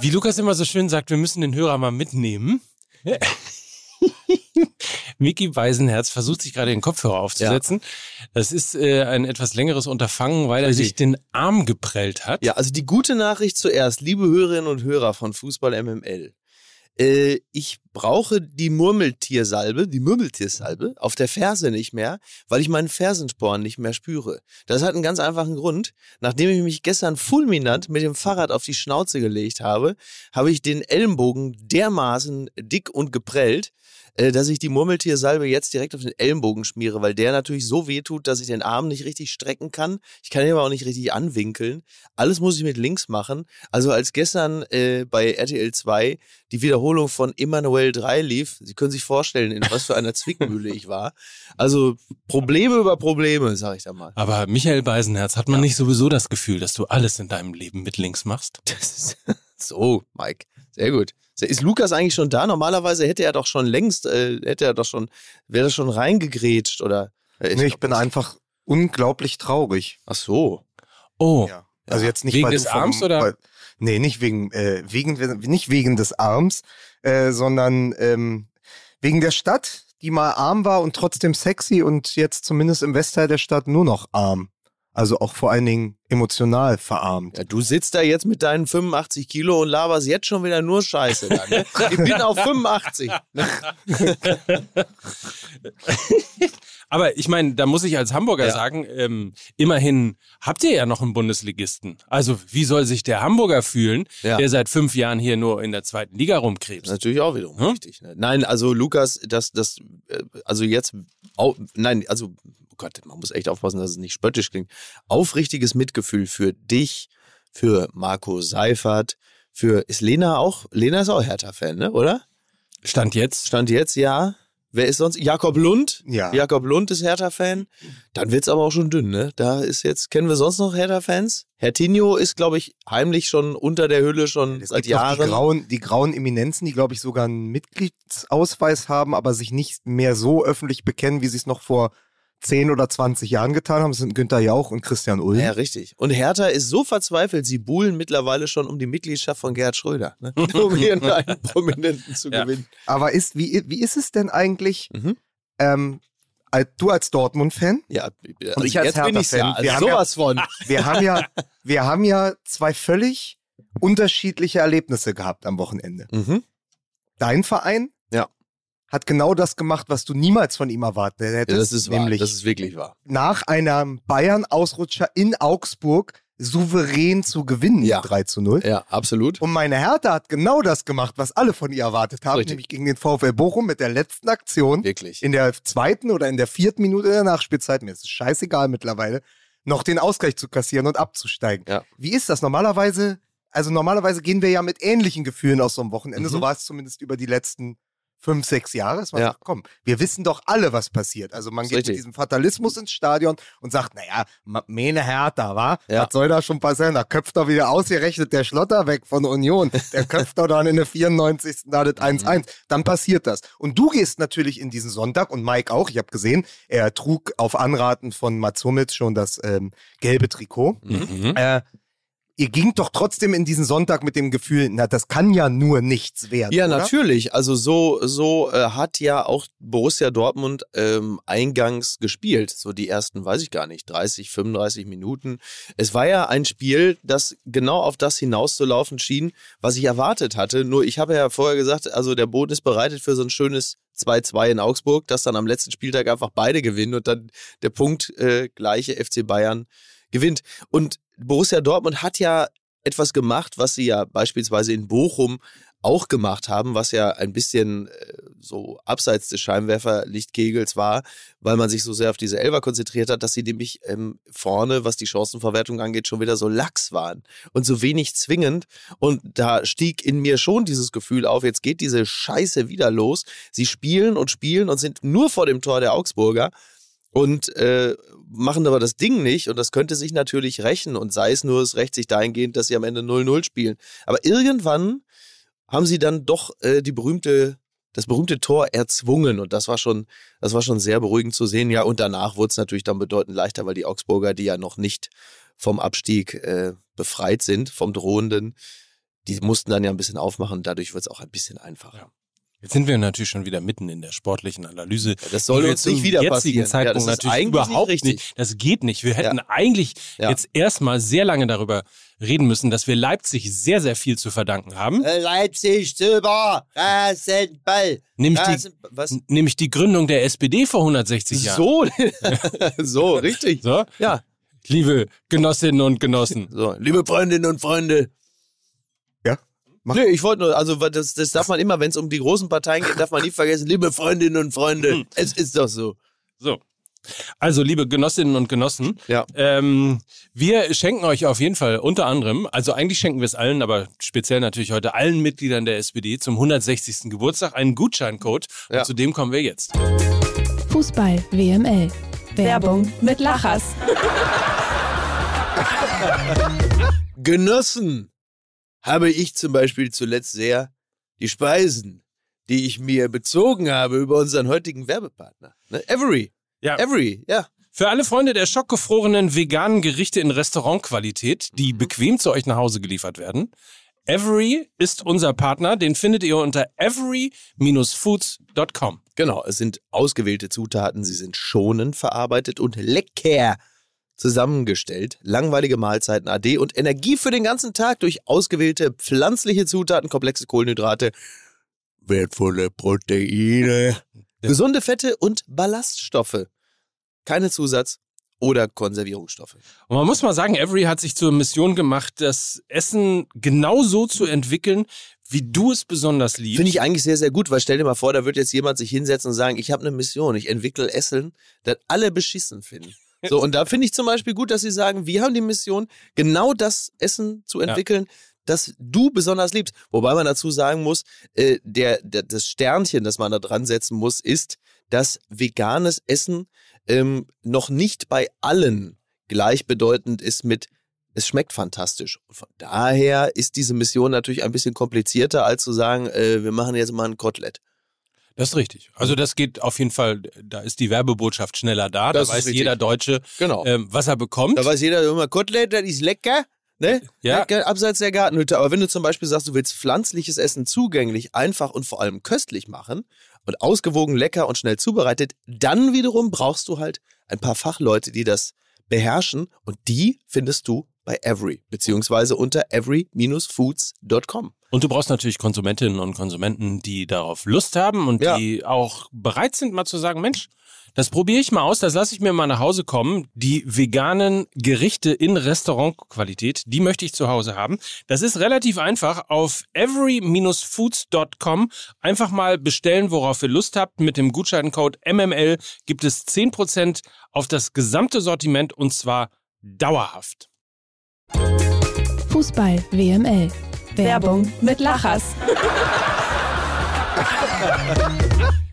Wie Lukas immer so schön sagt, wir müssen den Hörer mal mitnehmen. Mickey Beisenherz versucht sich gerade den Kopfhörer aufzusetzen. Ja. Das ist äh, ein etwas längeres Unterfangen, weil er sich den Arm geprellt hat. Ja, also die gute Nachricht zuerst, liebe Hörerinnen und Hörer von Fußball MML. Äh, ich brauche die Murmeltiersalbe, die Murmeltiersalbe auf der Ferse nicht mehr, weil ich meinen Fersensporn nicht mehr spüre. Das hat einen ganz einfachen Grund. Nachdem ich mich gestern fulminant mit dem Fahrrad auf die Schnauze gelegt habe, habe ich den Ellenbogen dermaßen dick und geprellt, dass ich die Murmeltiersalbe jetzt direkt auf den Ellenbogen schmiere, weil der natürlich so weh tut, dass ich den Arm nicht richtig strecken kann. Ich kann ihn aber auch nicht richtig anwinkeln. Alles muss ich mit links machen. Also als gestern äh, bei RTL 2 die Wiederholung von Emanuel 3 lief, Sie können sich vorstellen, in was für einer Zwickmühle ich war. Also Probleme über Probleme, sag ich da mal. Aber Michael Beisenherz, hat man ja. nicht sowieso das Gefühl, dass du alles in deinem Leben mit links machst? so, Mike. Sehr gut. Ist Lukas eigentlich schon da? Normalerweise hätte er doch schon längst, äh, hätte er doch schon, wäre er schon reingegrätscht oder. Äh, ich nee, ich bin einfach unglaublich traurig. Ach so. Oh. Ja. Also jetzt nicht wegen des vom, Arms oder? Weil, nee, nicht wegen, äh, wegen, nicht wegen des Arms, äh, sondern ähm, wegen der Stadt, die mal arm war und trotzdem sexy und jetzt zumindest im Westteil der Stadt nur noch arm. Also auch vor allen Dingen emotional verarmt. Ja, du sitzt da jetzt mit deinen 85 Kilo und laberst jetzt schon wieder nur Scheiße. Da, ne? Ich bin auf 85. Ne? Aber ich meine, da muss ich als Hamburger ja. sagen, ähm, immerhin habt ihr ja noch einen Bundesligisten. Also wie soll sich der Hamburger fühlen, ja. der seit fünf Jahren hier nur in der zweiten Liga rumkrebst? Natürlich auch wiederum hm? richtig. Ne? Nein, also Lukas, das, das, äh, also jetzt, oh, nein, also Gott, man muss echt aufpassen, dass es nicht spöttisch klingt. Aufrichtiges Mitgefühl für dich, für Marco Seifert, für, ist Lena auch, Lena ist auch Hertha-Fan, ne, oder? Stand jetzt? Stand jetzt, ja. Wer ist sonst? Jakob Lund? Ja. Jakob Lund ist Hertha-Fan. Dann wird's aber auch schon dünn, ne? Da ist jetzt, kennen wir sonst noch Hertha-Fans? Herr Tinho ist, glaube ich, heimlich schon unter der Hülle schon es seit Jahren. Die grauen, die grauen Eminenzen, die, glaube ich, sogar einen Mitgliedsausweis haben, aber sich nicht mehr so öffentlich bekennen, wie sie es noch vor 10 oder 20 Jahren getan haben. Sind Günther Jauch und Christian Ulm. Ja, richtig. Und Hertha ist so verzweifelt, sie buhlen mittlerweile schon um die Mitgliedschaft von Gerhard Schröder, ne? um hier einen Prominenten zu ja. gewinnen. Aber ist, wie, wie ist es denn eigentlich, mhm. ähm, du als Dortmund-Fan ja, also und ich als Hertha-Fan, ja, also sowas ja, von. Wir haben ja, wir haben ja zwei völlig unterschiedliche Erlebnisse gehabt am Wochenende. Mhm. Dein Verein hat genau das gemacht, was du niemals von ihm erwartet hättest. Ja, das ist nämlich wahr. Das ist wirklich wahr. Nach einem Bayern-Ausrutscher in Augsburg souverän zu gewinnen, ja. 3 zu 0. Ja, absolut. Und meine Hertha hat genau das gemacht, was alle von ihr erwartet haben, Richtig. nämlich gegen den VfL Bochum mit der letzten Aktion. Wirklich. In der zweiten oder in der vierten Minute der Nachspielzeit, mir ist es scheißegal mittlerweile, noch den Ausgleich zu kassieren und abzusteigen. Ja. Wie ist das? Normalerweise, also normalerweise gehen wir ja mit ähnlichen Gefühlen aus so einem Wochenende, mhm. so war es zumindest über die letzten fünf, sechs Jahre. Es war ja. komm, wir wissen doch alle, was passiert. Also man geht richtig. mit diesem Fatalismus ins Stadion und sagt, naja, Mene Hertha, wa? Ja. Was soll da schon passieren? Da köpft doch wieder ausgerechnet der Schlotter weg von Union. Der köpft doch dann in der 94. da das 1-1. Mhm. Dann passiert das. Und du gehst natürlich in diesen Sonntag und Mike auch. Ich habe gesehen, er trug auf Anraten von Mats Hummels schon das ähm, gelbe Trikot. Mhm. Äh, ihr gingt doch trotzdem in diesen Sonntag mit dem Gefühl, na, das kann ja nur nichts werden. Ja, oder? natürlich. Also so, so äh, hat ja auch Borussia Dortmund ähm, eingangs gespielt. So die ersten, weiß ich gar nicht, 30, 35 Minuten. Es war ja ein Spiel, das genau auf das hinauszulaufen schien, was ich erwartet hatte. Nur ich habe ja vorher gesagt, also der Boden ist bereitet für so ein schönes 2-2 in Augsburg, dass dann am letzten Spieltag einfach beide gewinnen und dann der Punkt äh, gleiche FC Bayern gewinnt. Und Borussia Dortmund hat ja etwas gemacht, was sie ja beispielsweise in Bochum auch gemacht haben, was ja ein bisschen äh, so abseits des Scheinwerferlichtkegels war, weil man sich so sehr auf diese Elfer konzentriert hat, dass sie nämlich ähm, vorne, was die Chancenverwertung angeht, schon wieder so lax waren und so wenig zwingend. Und da stieg in mir schon dieses Gefühl auf, jetzt geht diese Scheiße wieder los. Sie spielen und spielen und sind nur vor dem Tor der Augsburger und äh, machen aber das Ding nicht und das könnte sich natürlich rächen und sei es nur, es rächt sich dahingehend, dass sie am Ende 0-0 spielen. Aber irgendwann haben sie dann doch äh, die berühmte das berühmte Tor erzwungen und das war schon das war schon sehr beruhigend zu sehen. Ja, und danach wurde es natürlich dann bedeutend leichter, weil die Augsburger, die ja noch nicht vom Abstieg äh, befreit sind, vom drohenden, die mussten dann ja ein bisschen aufmachen, dadurch wird es auch ein bisschen einfacher. Ja. Jetzt sind wir natürlich schon wieder mitten in der sportlichen Analyse. Ja, das soll uns nicht wieder passieren. Zeitpunkt ja, natürlich überhaupt nicht, nicht, Das geht nicht. Wir hätten ja. eigentlich jetzt erstmal sehr lange darüber reden müssen, dass wir Leipzig sehr, sehr viel zu verdanken haben. Äh, Leipzig super, Rasenball. Nämlich, Rasen die, nämlich die Gründung der SPD vor 160 Jahren. So, so richtig. So? Ja. Liebe Genossinnen und Genossen. So, liebe Freundinnen und Freunde. Mach nee, ich wollte nur, also das, das darf man immer, wenn es um die großen Parteien geht, darf man nie vergessen, liebe Freundinnen und Freunde, hm. es ist doch so. So. Also, liebe Genossinnen und Genossen, ja. ähm, wir schenken euch auf jeden Fall unter anderem, also eigentlich schenken wir es allen, aber speziell natürlich heute allen Mitgliedern der SPD zum 160. Geburtstag einen Gutscheincode. Ja. Und zu dem kommen wir jetzt. Fußball WML. Werbung mit Lachers. Genossen habe ich zum Beispiel zuletzt sehr die Speisen, die ich mir bezogen habe über unseren heutigen Werbepartner. Ne? Every. Ja. Every, ja. Für alle Freunde der schockgefrorenen veganen Gerichte in Restaurantqualität, die mhm. bequem zu euch nach Hause geliefert werden. Every ist unser Partner, den findet ihr unter every-foods.com. Genau, es sind ausgewählte Zutaten, sie sind schonend verarbeitet und lecker zusammengestellt. Langweilige Mahlzeiten AD und Energie für den ganzen Tag durch ausgewählte pflanzliche Zutaten, komplexe Kohlenhydrate, wertvolle Proteine, gesunde Fette und Ballaststoffe. Keine Zusatz- oder Konservierungsstoffe. Und man muss mal sagen, Every hat sich zur Mission gemacht, das Essen genauso zu entwickeln, wie du es besonders liebst. Finde ich eigentlich sehr, sehr gut, weil stell dir mal vor, da wird jetzt jemand sich hinsetzen und sagen, ich habe eine Mission, ich entwickle Essen, das alle beschissen finden. So, und da finde ich zum Beispiel gut, dass sie sagen, wir haben die Mission, genau das Essen zu entwickeln, ja. das du besonders liebst. Wobei man dazu sagen muss, äh, der, der, das Sternchen, das man da dran setzen muss, ist, dass veganes Essen ähm, noch nicht bei allen gleichbedeutend ist mit es schmeckt fantastisch. Und von daher ist diese Mission natürlich ein bisschen komplizierter, als zu sagen, äh, wir machen jetzt mal ein Kotelett. Das ist richtig. Also das geht auf jeden Fall, da ist die Werbebotschaft schneller da. Das da weiß richtig. jeder Deutsche, genau. ähm, was er bekommt. Da weiß jeder immer, Kotelett, das ist lecker. Ne? Ja. Abseits der Gartenhütte. Aber wenn du zum Beispiel sagst, du willst pflanzliches Essen zugänglich, einfach und vor allem köstlich machen und ausgewogen, lecker und schnell zubereitet, dann wiederum brauchst du halt ein paar Fachleute, die das beherrschen und die findest du bei Every, beziehungsweise unter every-foods.com. Und du brauchst natürlich Konsumentinnen und Konsumenten, die darauf Lust haben und ja. die auch bereit sind, mal zu sagen, Mensch, das probiere ich mal aus, das lasse ich mir mal nach Hause kommen. Die veganen Gerichte in Restaurantqualität, die möchte ich zu Hause haben. Das ist relativ einfach. Auf every-foods.com einfach mal bestellen, worauf ihr Lust habt. Mit dem Gutscheincode MML gibt es 10% auf das gesamte Sortiment und zwar dauerhaft. Fußball WML. Werbung mit Lachers.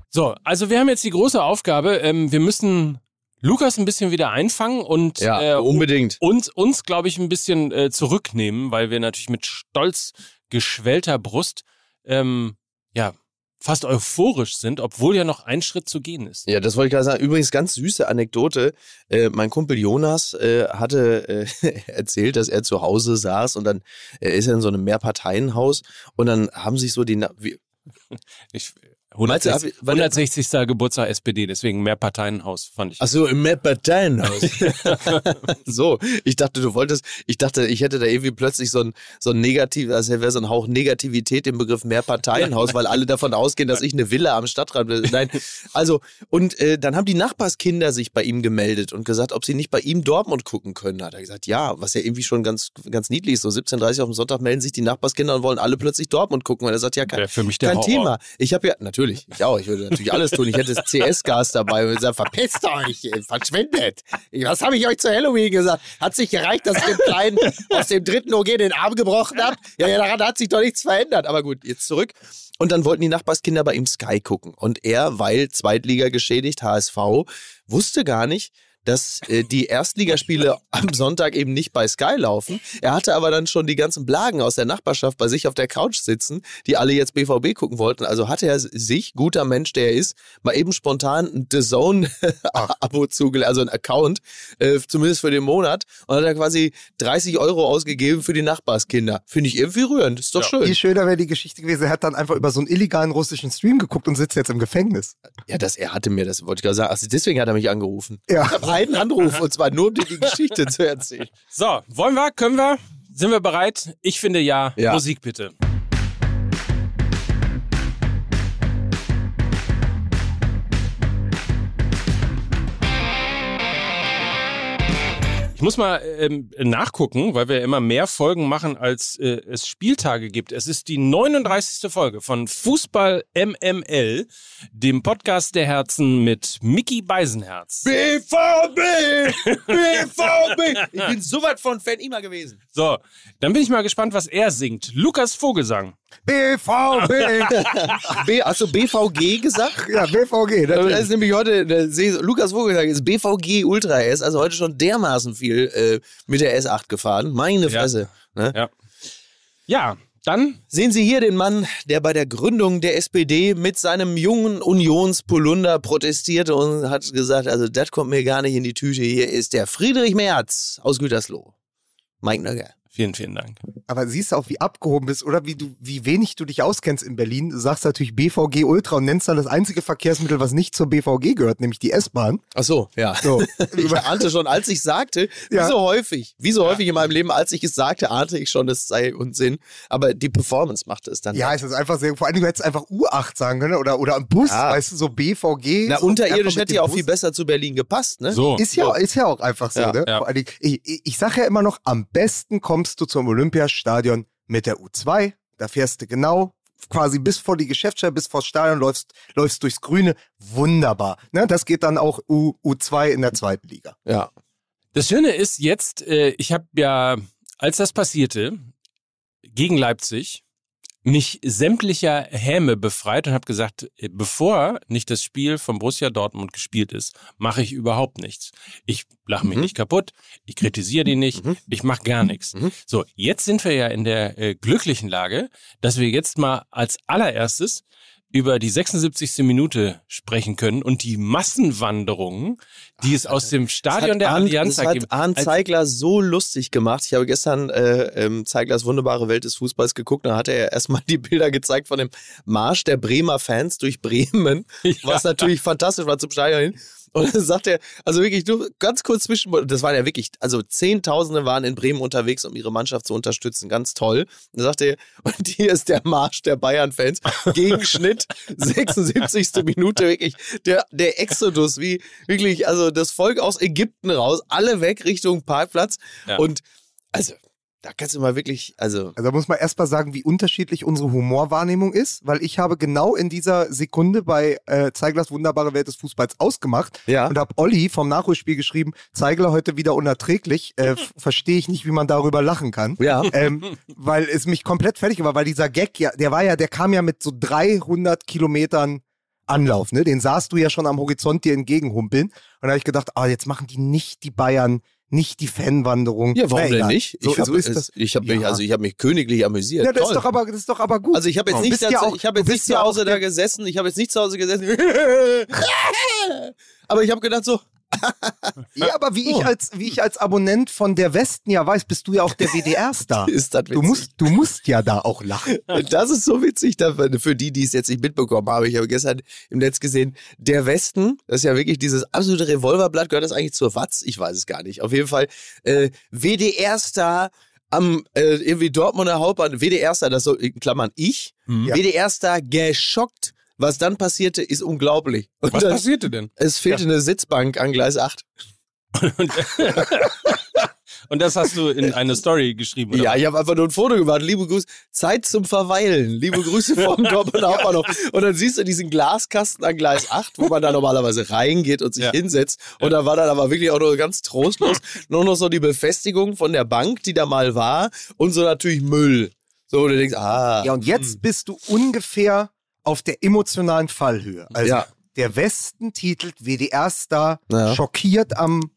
so, also wir haben jetzt die große Aufgabe, ähm, wir müssen Lukas ein bisschen wieder einfangen und ja, äh, unbedingt. uns, uns glaube ich, ein bisschen äh, zurücknehmen, weil wir natürlich mit stolz geschwellter Brust ähm, ja, fast euphorisch sind, obwohl ja noch ein Schritt zu gehen ist. Ja, das wollte ich gerade sagen. Übrigens, ganz süße Anekdote. Äh, mein Kumpel Jonas äh, hatte äh, erzählt, dass er zu Hause saß und dann ist er in so einem Mehrparteienhaus und dann haben sich so die... Na ich, 160, 160. Geburtstag SPD, deswegen Mehrparteienhaus fand ich. Ach so, im Mehrparteienhaus. so, ich dachte, du wolltest, ich dachte, ich hätte da irgendwie plötzlich so ein, so ein negativ, also wäre so ein Hauch Negativität im Begriff Mehrparteienhaus, weil alle davon ausgehen, dass ich eine Villa am Stadtrand bin. Nein, also, und äh, dann haben die Nachbarskinder sich bei ihm gemeldet und gesagt, ob sie nicht bei ihm Dortmund gucken können. Hat er gesagt, ja, was ja irgendwie schon ganz, ganz niedlich ist. So 17.30 Uhr auf dem Sonntag melden sich die Nachbarskinder und wollen alle plötzlich Dortmund gucken. Und er sagt, ja, kein, kein Thema. Ich habe ja, natürlich, natürlich. Ich auch. Ich würde natürlich alles tun. Ich hätte das CS-Gas dabei und würde sagen, verpisst euch, verschwindet. Was habe ich euch zu Halloween gesagt? Hat sich gereicht, dass ich dem Kleinen aus dem dritten OG den Arm gebrochen habe? Ja, ja, daran hat sich doch nichts verändert. Aber gut, jetzt zurück. Und dann wollten die Nachbarskinder bei ihm Sky gucken. Und er, weil Zweitliga geschädigt, HSV, wusste gar nicht, dass äh, die Erstligaspiele am Sonntag eben nicht bei Sky laufen. Er hatte aber dann schon die ganzen Blagen aus der Nachbarschaft bei sich auf der Couch sitzen, die alle jetzt BVB gucken wollten. Also hatte er sich, guter Mensch, der er ist, mal eben spontan ein The Zone-Abo zugelegt, also ein Account, äh, zumindest für den Monat. Und hat er quasi 30 Euro ausgegeben für die Nachbarskinder. Finde ich irgendwie rührend. Ist doch ja. schön. Viel schöner wäre die Geschichte gewesen. Er hat dann einfach über so einen illegalen russischen Stream geguckt und sitzt jetzt im Gefängnis. Ja, das, er hatte mir, das wollte ich gerade sagen. Also deswegen hat er mich angerufen. Ja. Einen Anruf und zwar nur, um dir die Geschichte zu erzählen. So, wollen wir? Können wir? Sind wir bereit? Ich finde ja. ja. Musik bitte. Ich muss mal ähm, nachgucken, weil wir immer mehr Folgen machen, als äh, es Spieltage gibt. Es ist die 39. Folge von Fußball MML, dem Podcast der Herzen mit Mickey Beisenherz. BVB! BVB! Ich bin so weit von Fan immer gewesen. So, dann bin ich mal gespannt, was er singt. Lukas Vogelsang. BVB. B, hast du BVG gesagt? Ja, BVG. Das, das ist nämlich heute, Lukas Vogelsang ist BVG Ultra. Ist also heute schon dermaßen viel äh, mit der S8 gefahren. Meine Fresse. Ja. Ne? ja. ja. Dann sehen Sie hier den Mann, der bei der Gründung der SPD mit seinem jungen Unionspolunder protestierte und hat gesagt, also das kommt mir gar nicht in die Tüte. Hier ist der Friedrich Merz aus Gütersloh. Mike Nöger. Vielen, vielen Dank. Aber siehst du auch, wie abgehoben bist oder wie du, wie wenig du dich auskennst in Berlin. Du sagst natürlich BVG Ultra und nennst dann das einzige Verkehrsmittel, was nicht zur BVG gehört, nämlich die S-Bahn. Ach so, ja. So. ich ahnte schon, als ich sagte, wie ja. so häufig, wie so ja. häufig in meinem Leben, als ich es sagte, ahnte ich schon, es sei Unsinn. Aber die Performance machte es dann. Ja, es ist einfach sehr, vor allem du hättest einfach U8 sagen können oder, oder ein Bus, ja. weißt du, so BVG. Na, so unterirdisch hätte ja auch Bus. viel besser zu Berlin gepasst, ne? So. Ist ja, so. ist ja auch einfach so, ne? Vor allem, ich, ich, ich sage ja immer noch, am besten kommst du zum Olympia Olympiastadion mit der U2. Da fährst du genau quasi bis vor die Geschäftsstelle, bis vor das Stadion, läufst, läufst durchs Grüne. Wunderbar. Ne, das geht dann auch U, U2 in der zweiten Liga. Ja. Das Schöne ist jetzt, äh, ich habe ja, als das passierte, gegen Leipzig, mich sämtlicher Häme befreit und habe gesagt, äh, bevor nicht das Spiel von Borussia Dortmund gespielt ist, mache ich überhaupt nichts. Ich lache mich mhm. nicht kaputt, ich kritisiere die nicht, mhm. ich mache gar nichts. Mhm. So, jetzt sind wir ja in der äh, glücklichen Lage, dass wir jetzt mal als allererstes über die 76. Minute sprechen können und die Massenwanderungen, die Ach, es aus dem Stadion der Allianz gibt. Das hat Arndt Zeigler so lustig gemacht. Ich habe gestern äh, ähm, Zeiglers wunderbare Welt des Fußballs geguckt. Da hat er erstmal die Bilder gezeigt von dem Marsch der Bremer Fans durch Bremen, ja. was natürlich fantastisch war zum Stadion hin. Und dann sagt er, also wirklich, nur ganz kurz zwischen, das waren ja wirklich, also Zehntausende waren in Bremen unterwegs, um ihre Mannschaft zu unterstützen. Ganz toll. Und dann sagt er, und hier ist der Marsch der Bayern-Fans. Gegenschnitt, 76. Minute, wirklich, der, der Exodus, wie wirklich, also das Volk aus Ägypten raus, alle weg Richtung Parkplatz. Ja. Und also, da kannst du mal wirklich, also. Also da muss man erst mal sagen, wie unterschiedlich unsere Humorwahrnehmung ist, weil ich habe genau in dieser Sekunde bei äh, Zeiglers wunderbare Welt des Fußballs ausgemacht ja. und habe Olli vom Nachholspiel geschrieben, Zeigler heute wieder unerträglich, äh, verstehe ich nicht, wie man darüber lachen kann. Ja. Ähm, weil es mich komplett fertig war, weil dieser Gag, ja, der war ja, der kam ja mit so 300 Kilometern Anlauf, ne? Den sahst du ja schon am Horizont dir entgegenhumpeln. Und da habe ich gedacht, ah, jetzt machen die nicht die Bayern nicht die Fanwanderung. Ja, warum denn nicht? So, ich habe so hab mich, ja. also ich habe mich königlich amüsiert. Ja, das ist doch aber, das ist doch aber gut. Also ich habe jetzt, nicht, ja auch, ich hab jetzt nicht zu Hause da gesessen, ich habe jetzt nicht zu Hause gesessen. aber ich habe gedacht so, ja, aber wie ich, oh. als, wie ich als Abonnent von der Westen ja weiß, bist du ja auch der WDR-Star. ist das Du musst, du musst ja da auch lachen. Das ist so witzig, für die, die es jetzt nicht mitbekommen haben. Ich habe gestern im Netz gesehen, der Westen, das ist ja wirklich dieses absolute Revolverblatt, gehört das eigentlich zur Watz? Ich weiß es gar nicht. Auf jeden Fall äh, WDR-Star am äh, irgendwie Dortmunder Hauptbahn, WDR-Star, das so in Klammern ich, mhm. WDR-Star geschockt was dann passierte, ist unglaublich. Und Was dann, passierte denn? Es fehlte ja. eine Sitzbank an Gleis 8. Und das hast du in eine Story geschrieben, oder? Ja, ich habe einfach nur ein Foto gemacht. Liebe Grüße. Zeit zum Verweilen. Liebe Grüße vom Dortmunder Hauptbahnhof. Und dann siehst du diesen Glaskasten an Gleis 8, wo man da normalerweise reingeht und sich ja. hinsetzt. Und da war dann aber wirklich auch nur ganz trostlos nur noch so die Befestigung von der Bank, die da mal war. Und so natürlich Müll. So, und du denkst, ah. Ja, und jetzt hm. bist du ungefähr auf der emotionalen Fallhöhe. Also ja. der Westen titelt WDR-Star ja. schockiert am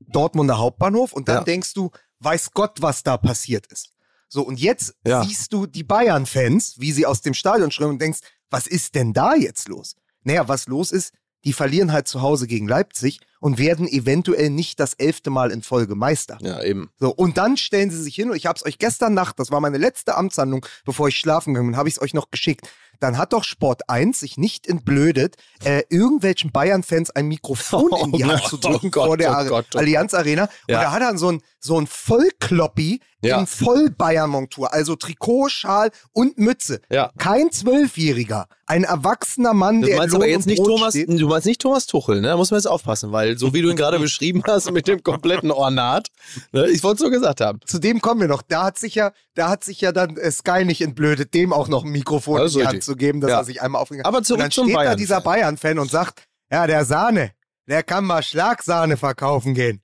Dortmunder Hauptbahnhof und dann ja. denkst du, weiß Gott, was da passiert ist. So, und jetzt siehst du die Bayern-Fans, wie sie aus dem Stadion strömen und denkst, was ist denn da jetzt los? Naja, was los ist, die verlieren halt zu Hause gegen Leipzig und werden eventuell nicht das elfte Mal in Folge Meister. Ja, eben. So, und dann stellen sie sich hin, und ich habe es euch gestern Nacht, das war meine letzte Amtshandlung, bevor ich schlafen gegangen bin, habe ich es euch noch geschickt dann hat doch Sport 1 sich nicht entblödet, äh, irgendwelchen Bayern-Fans ein Mikrofon oh, in die Hand zu drücken oh Gott, vor der oh Gott, oh Allianz Arena. Ja. Und da hat er so ein, so ein Vollkloppi ja. in Voll-Bayern-Montur, also Trikot, Schal und Mütze. Ja. Kein Zwölfjähriger, ein erwachsener Mann, du der meinst aber jetzt nicht Thomas, steht. Du meinst nicht Thomas Tuchel, ne? Da muss man jetzt aufpassen, weil so wie du ihn gerade beschrieben hast mit dem kompletten Ornat, ne? ich wollte es so gesagt haben. Zu dem kommen wir noch. Da hat sich ja, da hat sich ja dann äh, Sky nicht entblödet, dem auch noch ein Mikrofon also in die Hand zu geben, dass ja. er sich einmal aufregen Aber zurück und dann zum steht Bayern da dieser Bayern-Fan und sagt, ja, der Sahne, der kann mal Schlagsahne verkaufen gehen.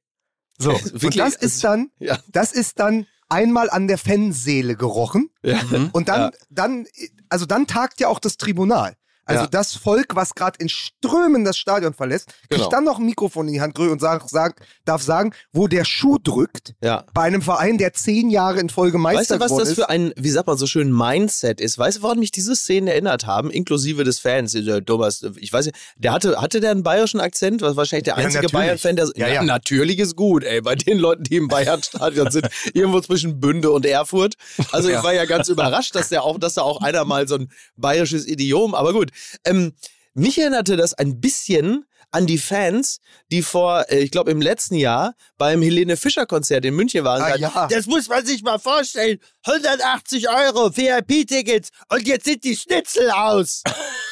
So, und das ist dann, ja. das ist dann einmal an der Fanseele gerochen. Ja. Und dann, ja. dann, also dann tagt ja auch das Tribunal. Also ja. das Volk, was gerade in Strömen das Stadion verlässt, kriegt genau. dann noch ein Mikrofon in die Hand und sagt, sagt, darf sagen, wo der Schuh drückt. Ja. Bei einem Verein, der zehn Jahre in Folge Meister Weißt du, was das ist? für ein, wie sagt man so schön, Mindset ist? Weißt du, woran mich diese Szenen erinnert haben, inklusive des Fans? Der Thomas, ich weiß nicht, der hatte, hatte der einen bayerischen Akzent? Was wahrscheinlich der einzige ja, Bayern-Fan, der ja, ja. natürlich ist gut, ey, bei den Leuten, die im Bayern-Stadion sind, irgendwo zwischen Bünde und Erfurt. Also ich war ja ganz überrascht, dass der auch, dass da auch einer mal so ein bayerisches Idiom, aber gut. Ähm, mich erinnerte das ein bisschen an die Fans, die vor, äh, ich glaube, im letzten Jahr beim Helene Fischer Konzert in München waren. Ah, ja. Das muss man sich mal vorstellen. 180 Euro VIP-Tickets und jetzt sind die Schnitzel aus.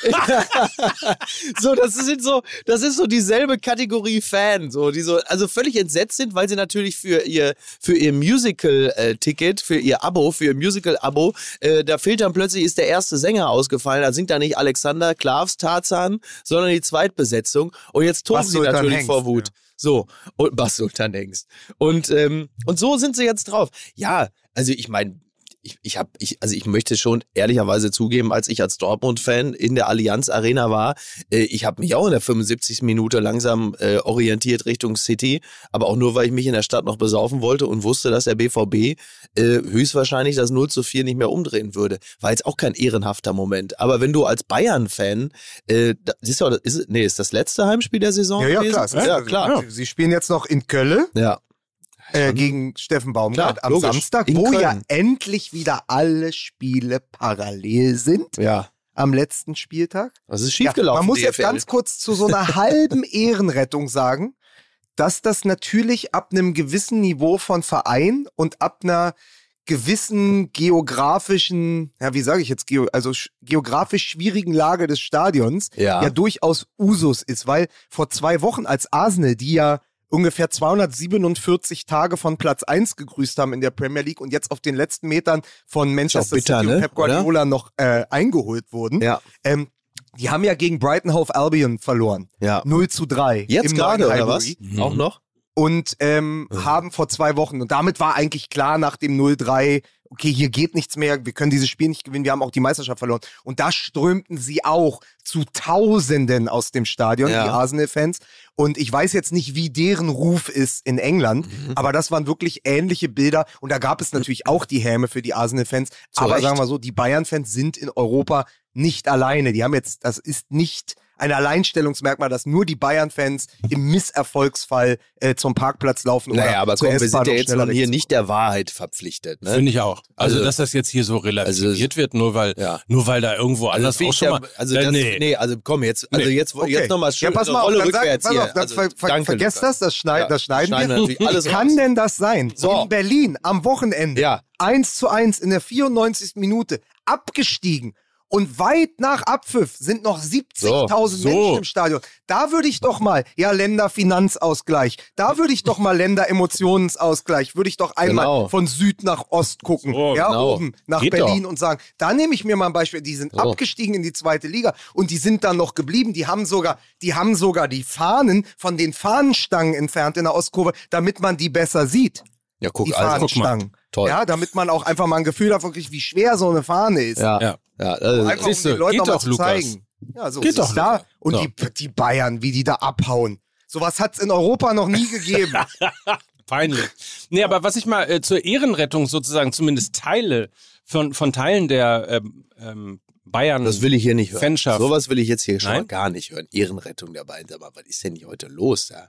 so, das sind so, das ist so dieselbe Kategorie Fan, so, die so, also völlig entsetzt sind, weil sie natürlich für ihr, für ihr Musical-Ticket, für ihr Abo, für ihr Musical-Abo, äh, da fehlt dann plötzlich, ist der erste Sänger ausgefallen, da singt da nicht Alexander Klavs Tarzan, sondern die Zweitbesetzung. Und jetzt toben sie natürlich Hengst, vor Wut. Ja. So, und Bas Sultan Hengst. Und, ähm, und so sind sie jetzt drauf. Ja, also ich meine, ich, ich habe, ich, also ich möchte schon ehrlicherweise zugeben, als ich als Dortmund-Fan in der Allianz Arena war, äh, ich habe mich auch in der 75. Minute langsam äh, orientiert Richtung City, aber auch nur, weil ich mich in der Stadt noch besaufen wollte und wusste, dass der BVB äh, höchstwahrscheinlich das 0 zu 4 nicht mehr umdrehen würde. War jetzt auch kein ehrenhafter Moment. Aber wenn du als Bayern-Fan, äh, ist ja, ist, nee, ist das letzte Heimspiel der Saison? Ja, ja, klar. Ja, klar. Sie spielen jetzt noch in Köln. Ja äh, gegen Steffen Baumgart Klar, am logisch. Samstag, In wo Köln. ja endlich wieder alle Spiele parallel sind. Ja. Am letzten Spieltag. Das ist schiefgelaufen. Ja, man muss DFL. jetzt ganz kurz zu so einer halben Ehrenrettung sagen, dass das natürlich ab einem gewissen Niveau von Verein und ab einer gewissen geografischen, ja, wie sage ich jetzt, geo, also geografisch schwierigen Lage des Stadions ja. ja durchaus Usus ist, weil vor zwei Wochen als Arsenal, die ja ungefähr 247 Tage von Platz 1 gegrüßt haben in der Premier League und jetzt auf den letzten Metern von Manchester bitter, City und ne? Pep Guardiola oder? noch äh, eingeholt wurden. Ja. Ähm, die haben ja gegen Brighton Hove Albion verloren. Ja. 0 zu 3. Jetzt gerade, oder was? Mhm. Auch noch? Und ähm, mhm. haben vor zwei Wochen, und damit war eigentlich klar nach dem 0-3, okay, hier geht nichts mehr, wir können dieses Spiel nicht gewinnen, wir haben auch die Meisterschaft verloren. Und da strömten sie auch zu Tausenden aus dem Stadion, ja. die Arsenal-Fans. Und ich weiß jetzt nicht, wie deren Ruf ist in England, mhm. aber das waren wirklich ähnliche Bilder. Und da gab es natürlich auch die Häme für die Arsenal-Fans. Aber sagen wir so, die Bayern-Fans sind in Europa nicht alleine. Die haben jetzt, das ist nicht ein Alleinstellungsmerkmal, dass nur die Bayern-Fans im Misserfolgsfall äh, zum Parkplatz laufen naja, oder aber komm, wir sind ja jetzt noch hier nicht der Wahrheit verpflichtet. Ne? Finde ich auch. Also, also, dass das jetzt hier so relativiert also, wird, nur weil, ja. nur weil da irgendwo also anders also auch schon mal... Also äh, das, nee. nee, also komm, jetzt, also nee. jetzt, okay. jetzt nochmal schön, ja, pass mal Rolle auf, rückwärts sag, pass auf, also, ver ver vergesst das, das, schneid, ja, das schneiden wir. Wie kann raus. denn das sein? So. In Berlin am Wochenende, ja. 1 zu 1 in der 94. Minute, abgestiegen und weit nach Abpfiff sind noch 70.000 so, so. Menschen im Stadion. Da würde ich doch mal, ja, Länderfinanzausgleich, da würde ich doch mal Länderemotionsausgleich, würde ich doch einmal genau. von Süd nach Ost gucken, so, ja, genau. oben nach Geht Berlin doch. und sagen, da nehme ich mir mal ein Beispiel, die sind abgestiegen in die zweite Liga und die sind dann noch geblieben, die haben sogar, die haben sogar die Fahnen von den Fahnenstangen entfernt in der Ostkurve, damit man die besser sieht. Ja, guck, die also, guck mal. Toll. Ja, damit man auch einfach mal ein Gefühl davon kriegt, wie schwer so eine Fahne ist. Ja, ja. Ja also, einfach um die Leute geht doch, zu zeigen. Ja, so geht doch da. Und so. die, die Bayern, wie die da abhauen. Sowas hat es in Europa noch nie gegeben. Peinlich. Nee, aber was ich mal äh, zur Ehrenrettung sozusagen zumindest Teile von, von Teilen der ähm, ähm, Bayern. Das will ich hier nicht hören. Fanschaft. Sowas will ich jetzt hier schon mal gar nicht hören. Ehrenrettung der Bayern. Aber was ist denn hier heute los da?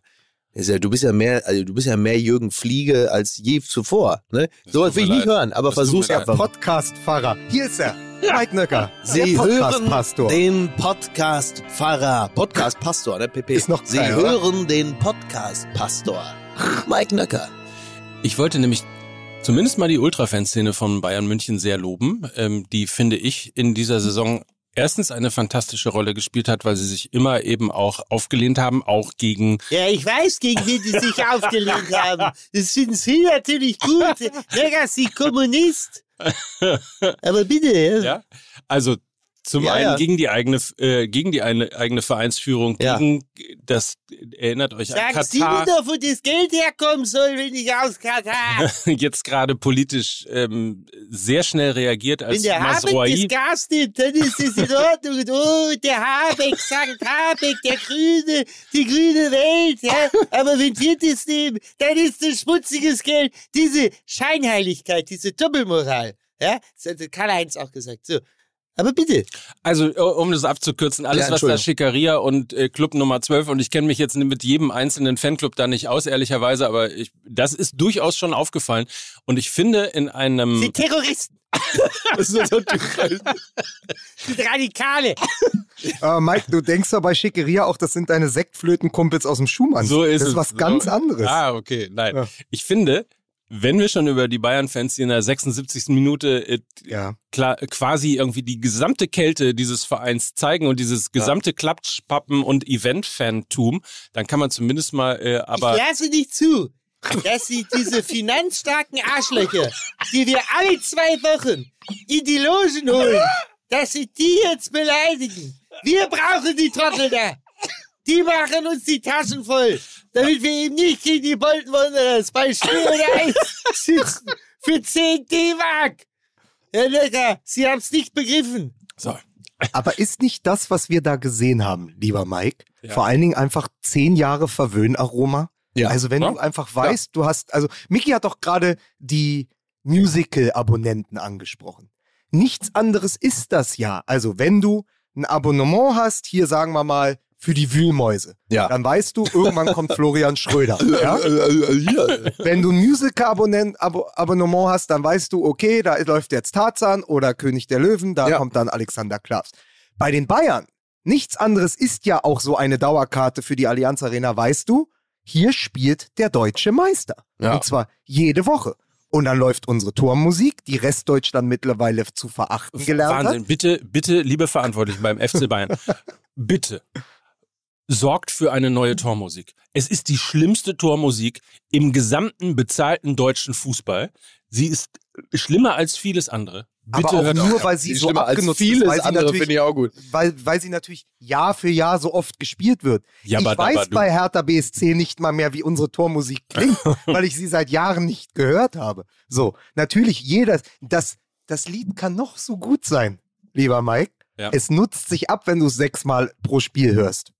Ja, du bist ja mehr, also du bist ja mehr Jürgen Fliege als je zuvor. Ne? Sowas will ich nicht hören, aber versuch's einfach. Podcast-Pfarrer. Hier ist er. Mike Nöcker. Sie hören den Podcast-Pfarrer. Podcast-Pastor, ne, PP? Ist noch Sie geil, hören oder? den Podcast-Pastor. Mike Nöcker. Ich wollte nämlich zumindest mal die Ultra-Fanszene von Bayern München sehr loben. Ähm, die finde ich in dieser Saison erstens eine fantastische Rolle gespielt hat, weil sie sich immer eben auch aufgelehnt haben, auch gegen. Ja, ich weiß, gegen wen die sich aufgelehnt haben. Das finden Sie natürlich gut. Legacy Kommunist. Aber bitte. Ja, also zum ja, einen ja. gegen die eigene, äh, gegen die eine, eigene Vereinsführung, ja. gegen das, erinnert euch Sag an Katar. Sie mir doch, wo das Geld herkommen soll, wenn ich aus Katar. Jetzt gerade politisch ähm, sehr schnell reagiert als Wenn der Masroi. Habeck das Gas nimmt, dann ist das in Ordnung. Und, oh, der Habeck, sagt Habeck, der Grüne, die grüne Welt. Ja? Aber wenn wir das nehmen, dann ist das schmutziges Geld. Diese Scheinheiligkeit, diese Doppelmoral. Ja, das hat Karl-Heinz auch gesagt. So, aber bitte. Also, um das abzukürzen, alles, ja, was da Schickeria und äh, Club Nummer 12, und ich kenne mich jetzt mit jedem einzelnen Fanclub da nicht aus, ehrlicherweise, aber ich, das ist durchaus schon aufgefallen. Und ich finde in einem... Die Terroristen. das ist so die Radikale. Uh, Mike, du denkst doch bei Schickeria auch, das sind deine Sektflötenkumpels aus dem Schumann. So ist das es. ist was ganz anderes. Ah, okay. Nein. Ja. Ich finde, wenn wir schon über die Bayern-Fans, die in der 76. Minute äh, ja. klar, quasi irgendwie die gesamte Kälte dieses Vereins zeigen und dieses gesamte ja. Klatschpappen- und Event-Fantum, dann kann man zumindest mal äh, aber... Ich lasse nicht zu, dass sie diese finanzstarken Arschlöcher, die wir alle zwei Wochen in die Logen holen, dass sie die jetzt beleidigen. Wir brauchen die Trottel da. Die machen uns die Taschen voll damit wir eben nicht gegen die Bolton Wanderers bei Schnee oder Eis sitzen für 10 D-Mark. Herr Lecker, Sie haben es nicht begriffen. So. Aber ist nicht das, was wir da gesehen haben, lieber Mike, ja. vor allen Dingen einfach zehn Jahre Verwöhnaroma? Ja. Also wenn ja. du einfach weißt, ja. du hast, also Mickey hat doch gerade die Musical-Abonnenten angesprochen. Nichts anderes ist das ja. Also wenn du ein Abonnement hast, hier sagen wir mal für die Wühlmäuse. Ja. Dann weißt du, irgendwann kommt Florian Schröder. Ja? Wenn du ein Musical-Abonnement hast, dann weißt du, okay, da läuft jetzt Tarzan oder König der Löwen, da ja. kommt dann Alexander Klavs. Bei den Bayern, nichts anderes ist ja auch so eine Dauerkarte für die Allianz Arena, weißt du, hier spielt der deutsche Meister. Ja. Und zwar jede Woche. Und dann läuft unsere Tormusik, die Restdeutschland mittlerweile zu verachten gelernt Wahnsinn. hat. Wahnsinn. Bitte, bitte, liebe Verantwortlichen beim FC Bayern, bitte sorgt für eine neue Tormusik. Es ist die schlimmste Tormusik im gesamten bezahlten deutschen Fußball. Sie ist schlimmer als vieles andere. Bitte aber auch nur, weil sie, sie so abgenutzt als vieles ist, andere finde ich auch gut. Weil, weil sie natürlich Jahr für Jahr so oft gespielt wird. Ja, ich weiß bei Hertha BSC nicht mal mehr, wie unsere Tormusik klingt, weil ich sie seit Jahren nicht gehört habe. So, natürlich jeder, das, das Lied kann noch so gut sein, lieber Mike. Ja. Es nutzt sich ab, wenn du es sechsmal pro Spiel hörst.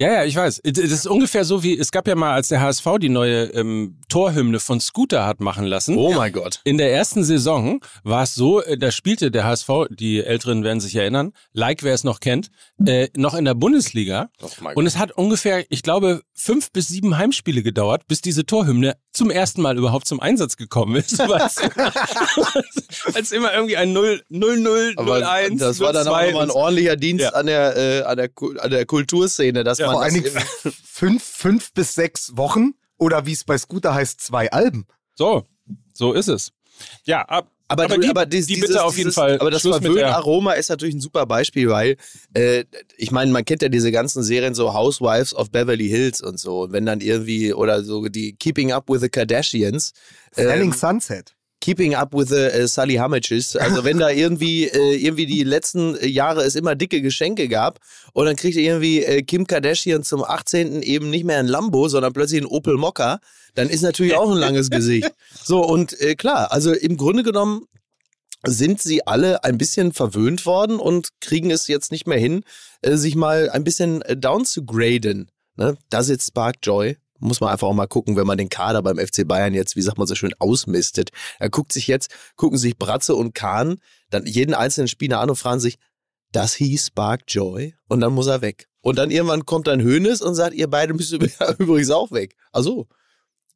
Ja, ja, ich weiß. Das ist ungefähr so wie, es gab ja mal, als der HSV die neue ähm, Torhymne von Scooter hat machen lassen. Oh mein Gott. In der ersten Saison war es so, äh, da spielte der HSV, die Älteren werden sich erinnern, like wer es noch kennt, äh, noch in der Bundesliga. Oh und es hat ungefähr, ich glaube, fünf bis sieben Heimspiele gedauert, bis diese Torhymne zum ersten Mal überhaupt zum Einsatz gekommen ist. als immer irgendwie ein 0, 0, 0, 0, 1, Das war dann auch nochmal ein ordentlicher Dienst ja. an, der, äh, an, der, an der Kulturszene, dass ja, vor allen Dingen fünf, fünf bis sechs Wochen oder wie es bei Scooter heißt, zwei Alben. So, so ist es. Ja, ab, aber, aber, die, aber dies, die bitte auf jeden dieses, Fall. Aber das Verwöhn-Aroma ist natürlich ein super Beispiel, weil äh, ich meine, man kennt ja diese ganzen Serien so Housewives of Beverly Hills und so. Und wenn dann irgendwie oder so die Keeping Up with the Kardashians. Selling ähm, Sunset. Keeping Up with the uh, Sully Hamages. Also wenn da irgendwie äh, irgendwie die letzten Jahre es immer dicke Geschenke gab und dann kriegt irgendwie äh, Kim Kardashian zum 18. eben nicht mehr ein Lambo, sondern plötzlich ein Opel Mokka, dann ist natürlich auch ein langes Gesicht. So und äh, klar, also im Grunde genommen sind sie alle ein bisschen verwöhnt worden und kriegen es jetzt nicht mehr hin, äh, sich mal ein bisschen äh, down zu graden Ne? Da sitzt Spark Joy. Muss man einfach auch mal gucken, wenn man den Kader beim FC Bayern jetzt, wie sagt man so schön, ausmistet. Er guckt sich jetzt, gucken sich Bratze und Kahn, dann jeden einzelnen Spieler an und fragen sich, das hieß Spark Joy und dann muss er weg. Und dann irgendwann kommt dann Hönes und sagt, ihr beide müsst übrigens auch weg. Also,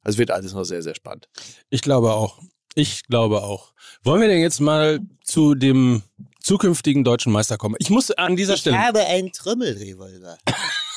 es wird alles noch sehr, sehr spannend. Ich glaube auch. Ich glaube auch. Wollen wir denn jetzt mal zu dem zukünftigen deutschen Meister kommen? Ich muss an dieser ich Stelle. Ich habe einen Trommelrevolver.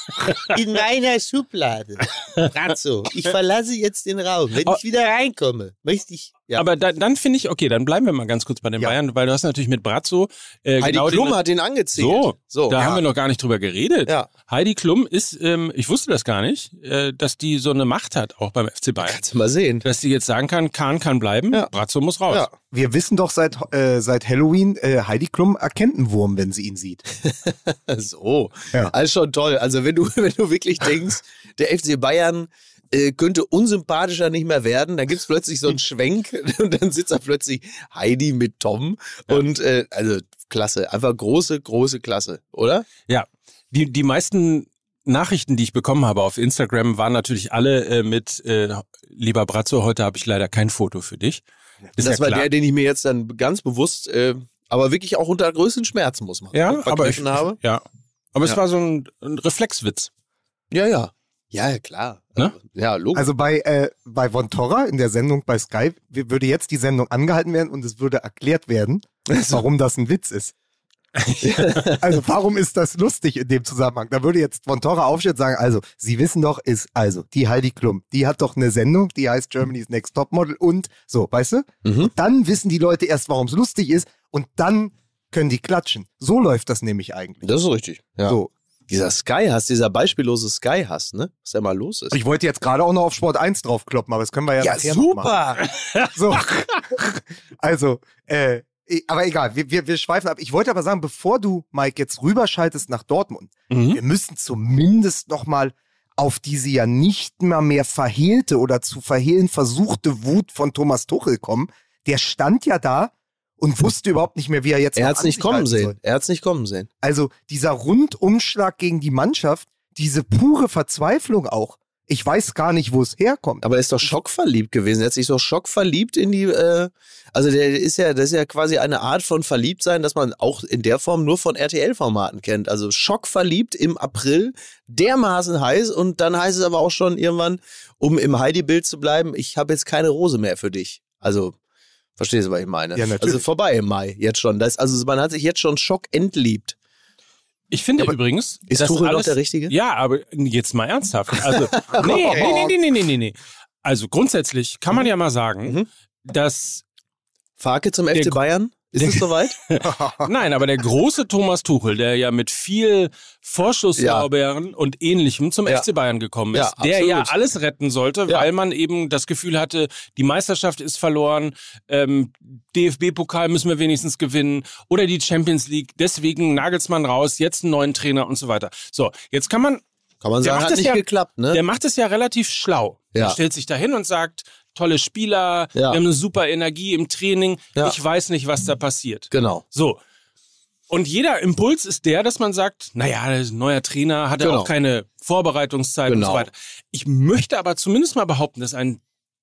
In meiner Schublade. Brazzo, ich verlasse jetzt den Raum. Wenn ich wieder reinkomme, möchte ich. Ja. Aber da, dann finde ich, okay, dann bleiben wir mal ganz kurz bei den ja. Bayern, weil du hast natürlich mit Brazzo. Äh, Heidi genau Klum den, hat den angezählt. So, so da ja. haben wir noch gar nicht drüber geredet. Ja. Heidi Klum ist, ähm, ich wusste das gar nicht, äh, dass die so eine Macht hat, auch beim FC Bayern. Kannst du mal sehen. Dass die jetzt sagen kann, Kahn kann bleiben, ja. Brazzo muss raus. Ja. Wir wissen doch seit, äh, seit Halloween, äh, Heidi Klum erkennt einen Wurm, wenn sie ihn sieht. so. Ja. Also schon toll. Also wenn du, wenn du wirklich denkst, der FC Bayern äh, könnte unsympathischer nicht mehr werden. Dann gibt es plötzlich so einen Schwenk und dann sitzt da plötzlich Heidi mit Tom. Ja. Und äh, also klasse, einfach große, große Klasse, oder? Ja. Die, die meisten Nachrichten, die ich bekommen habe auf Instagram, waren natürlich alle äh, mit äh, Lieber Brazzo, heute habe ich leider kein Foto für dich. Ist das ja war klar. der, den ich mir jetzt dann ganz bewusst, äh, aber wirklich auch unter größten Schmerzen muss man. Ja, aber ich, habe. Ja, aber ja. es war so ein, ein Reflexwitz. Ja, ja. Ja, klar. Ne? Ja, logisch. Also bei, äh, bei Von Torra in der Sendung bei Skype würde jetzt die Sendung angehalten werden und es würde erklärt werden, warum das ein Witz ist. also warum ist das lustig in dem Zusammenhang? Da würde jetzt Von Torra aufstehen und sagen, also Sie wissen doch, ist also die Heidi Klum, die hat doch eine Sendung, die heißt Germany's Next Top Model und so, weißt du? Mhm. dann wissen die Leute erst, warum es lustig ist und dann können die klatschen. So läuft das nämlich eigentlich. Das ist richtig. Ja. So, dieser Sky-Hass, dieser beispiellose Sky-Hass, ne? Was da mal los ist. Ich wollte jetzt gerade auch noch auf Sport 1 draufkloppen, aber das können wir ja, ja nachher super. so. also, äh, aber egal, wir, wir, wir schweifen ab. Ich wollte aber sagen, bevor du, Mike, jetzt rüberschaltest nach Dortmund, mhm. wir müssen zumindest noch mal auf diese ja nicht mehr mehr verhehlte oder zu verhehlen versuchte Wut von Thomas Tuchel kommen. Der stand ja da und wusste überhaupt nicht mehr, wie er jetzt. Er hat es nicht kommen sehen. Soll. Er hat es nicht kommen sehen. Also dieser Rundumschlag gegen die Mannschaft, diese pure Verzweiflung auch. Ich weiß gar nicht, wo es herkommt. Aber er ist doch schockverliebt gewesen. Er hat sich so schockverliebt in die, äh, also der ist ja, das ist ja quasi eine Art von Verliebtsein, dass man auch in der Form nur von RTL-Formaten kennt. Also schockverliebt im April, dermaßen heiß und dann heißt es aber auch schon irgendwann, um im Heidi-Bild zu bleiben, ich habe jetzt keine Rose mehr für dich. Also Verstehst du, was ich meine? Ja, natürlich. Also vorbei im Mai, jetzt schon. Das, also man hat sich jetzt schon Schock entliebt. Ich finde aber übrigens. Ist Tuchel alles, noch der Richtige? Ja, aber jetzt mal ernsthaft. Also, nee, nee, nee, nee, nee, nee, nee. Also grundsätzlich kann man ja mal sagen, mhm. dass. Farke zum FC Bayern? Ist es soweit? Nein, aber der große Thomas Tuchel, der ja mit viel Vorschusslorbeeren ja. und ähnlichem zum ja. FC Bayern gekommen ist, ja, der ja alles retten sollte, weil man eben das Gefühl hatte, die Meisterschaft ist verloren, ähm, DFB-Pokal müssen wir wenigstens gewinnen oder die Champions League, deswegen Nagelsmann raus, jetzt einen neuen Trainer und so weiter. So, jetzt kann man kann man sagen, hat nicht geklappt, ne? Der macht es ja relativ schlau. Ja. Er stellt sich da hin und sagt, tolle Spieler, ja. wir haben eine super Energie im Training. Ja. Ich weiß nicht, was da passiert. Genau. So. Und jeder Impuls ist der, dass man sagt, naja, ein neuer Trainer hat ja genau. auch keine Vorbereitungszeit genau. und so weiter. Ich möchte aber zumindest mal behaupten, dass ein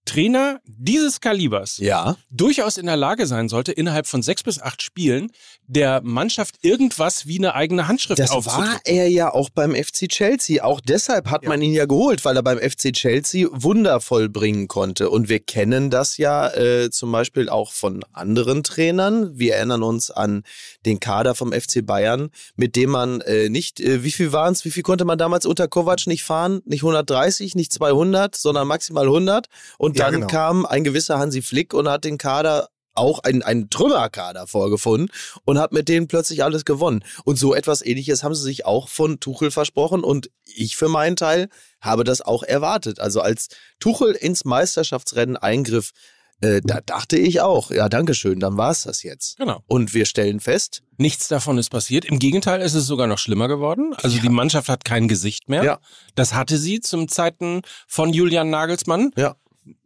Trainer dieses Kalibers ja. durchaus in der Lage sein sollte, innerhalb von sechs bis acht Spielen der Mannschaft irgendwas wie eine eigene Handschrift Das war er ja auch beim FC Chelsea. Auch deshalb hat ja. man ihn ja geholt, weil er beim FC Chelsea Wunder vollbringen konnte. Und wir kennen das ja äh, zum Beispiel auch von anderen Trainern. Wir erinnern uns an den Kader vom FC Bayern, mit dem man äh, nicht, äh, wie viel waren es, wie viel konnte man damals unter Kovac nicht fahren? Nicht 130, nicht 200, sondern maximal 100. Und dann genau. kam ein gewisser Hansi Flick und hat den Kader auch einen, einen Trümmerkader vorgefunden und hat mit denen plötzlich alles gewonnen. Und so etwas ähnliches haben sie sich auch von Tuchel versprochen und ich für meinen Teil habe das auch erwartet. Also als Tuchel ins Meisterschaftsrennen eingriff, äh, da dachte ich auch, ja, Dankeschön, dann war es das jetzt. Genau. Und wir stellen fest. Nichts davon ist passiert. Im Gegenteil, es ist sogar noch schlimmer geworden. Also ja. die Mannschaft hat kein Gesicht mehr. Ja. Das hatte sie zum Zeiten von Julian Nagelsmann. Ja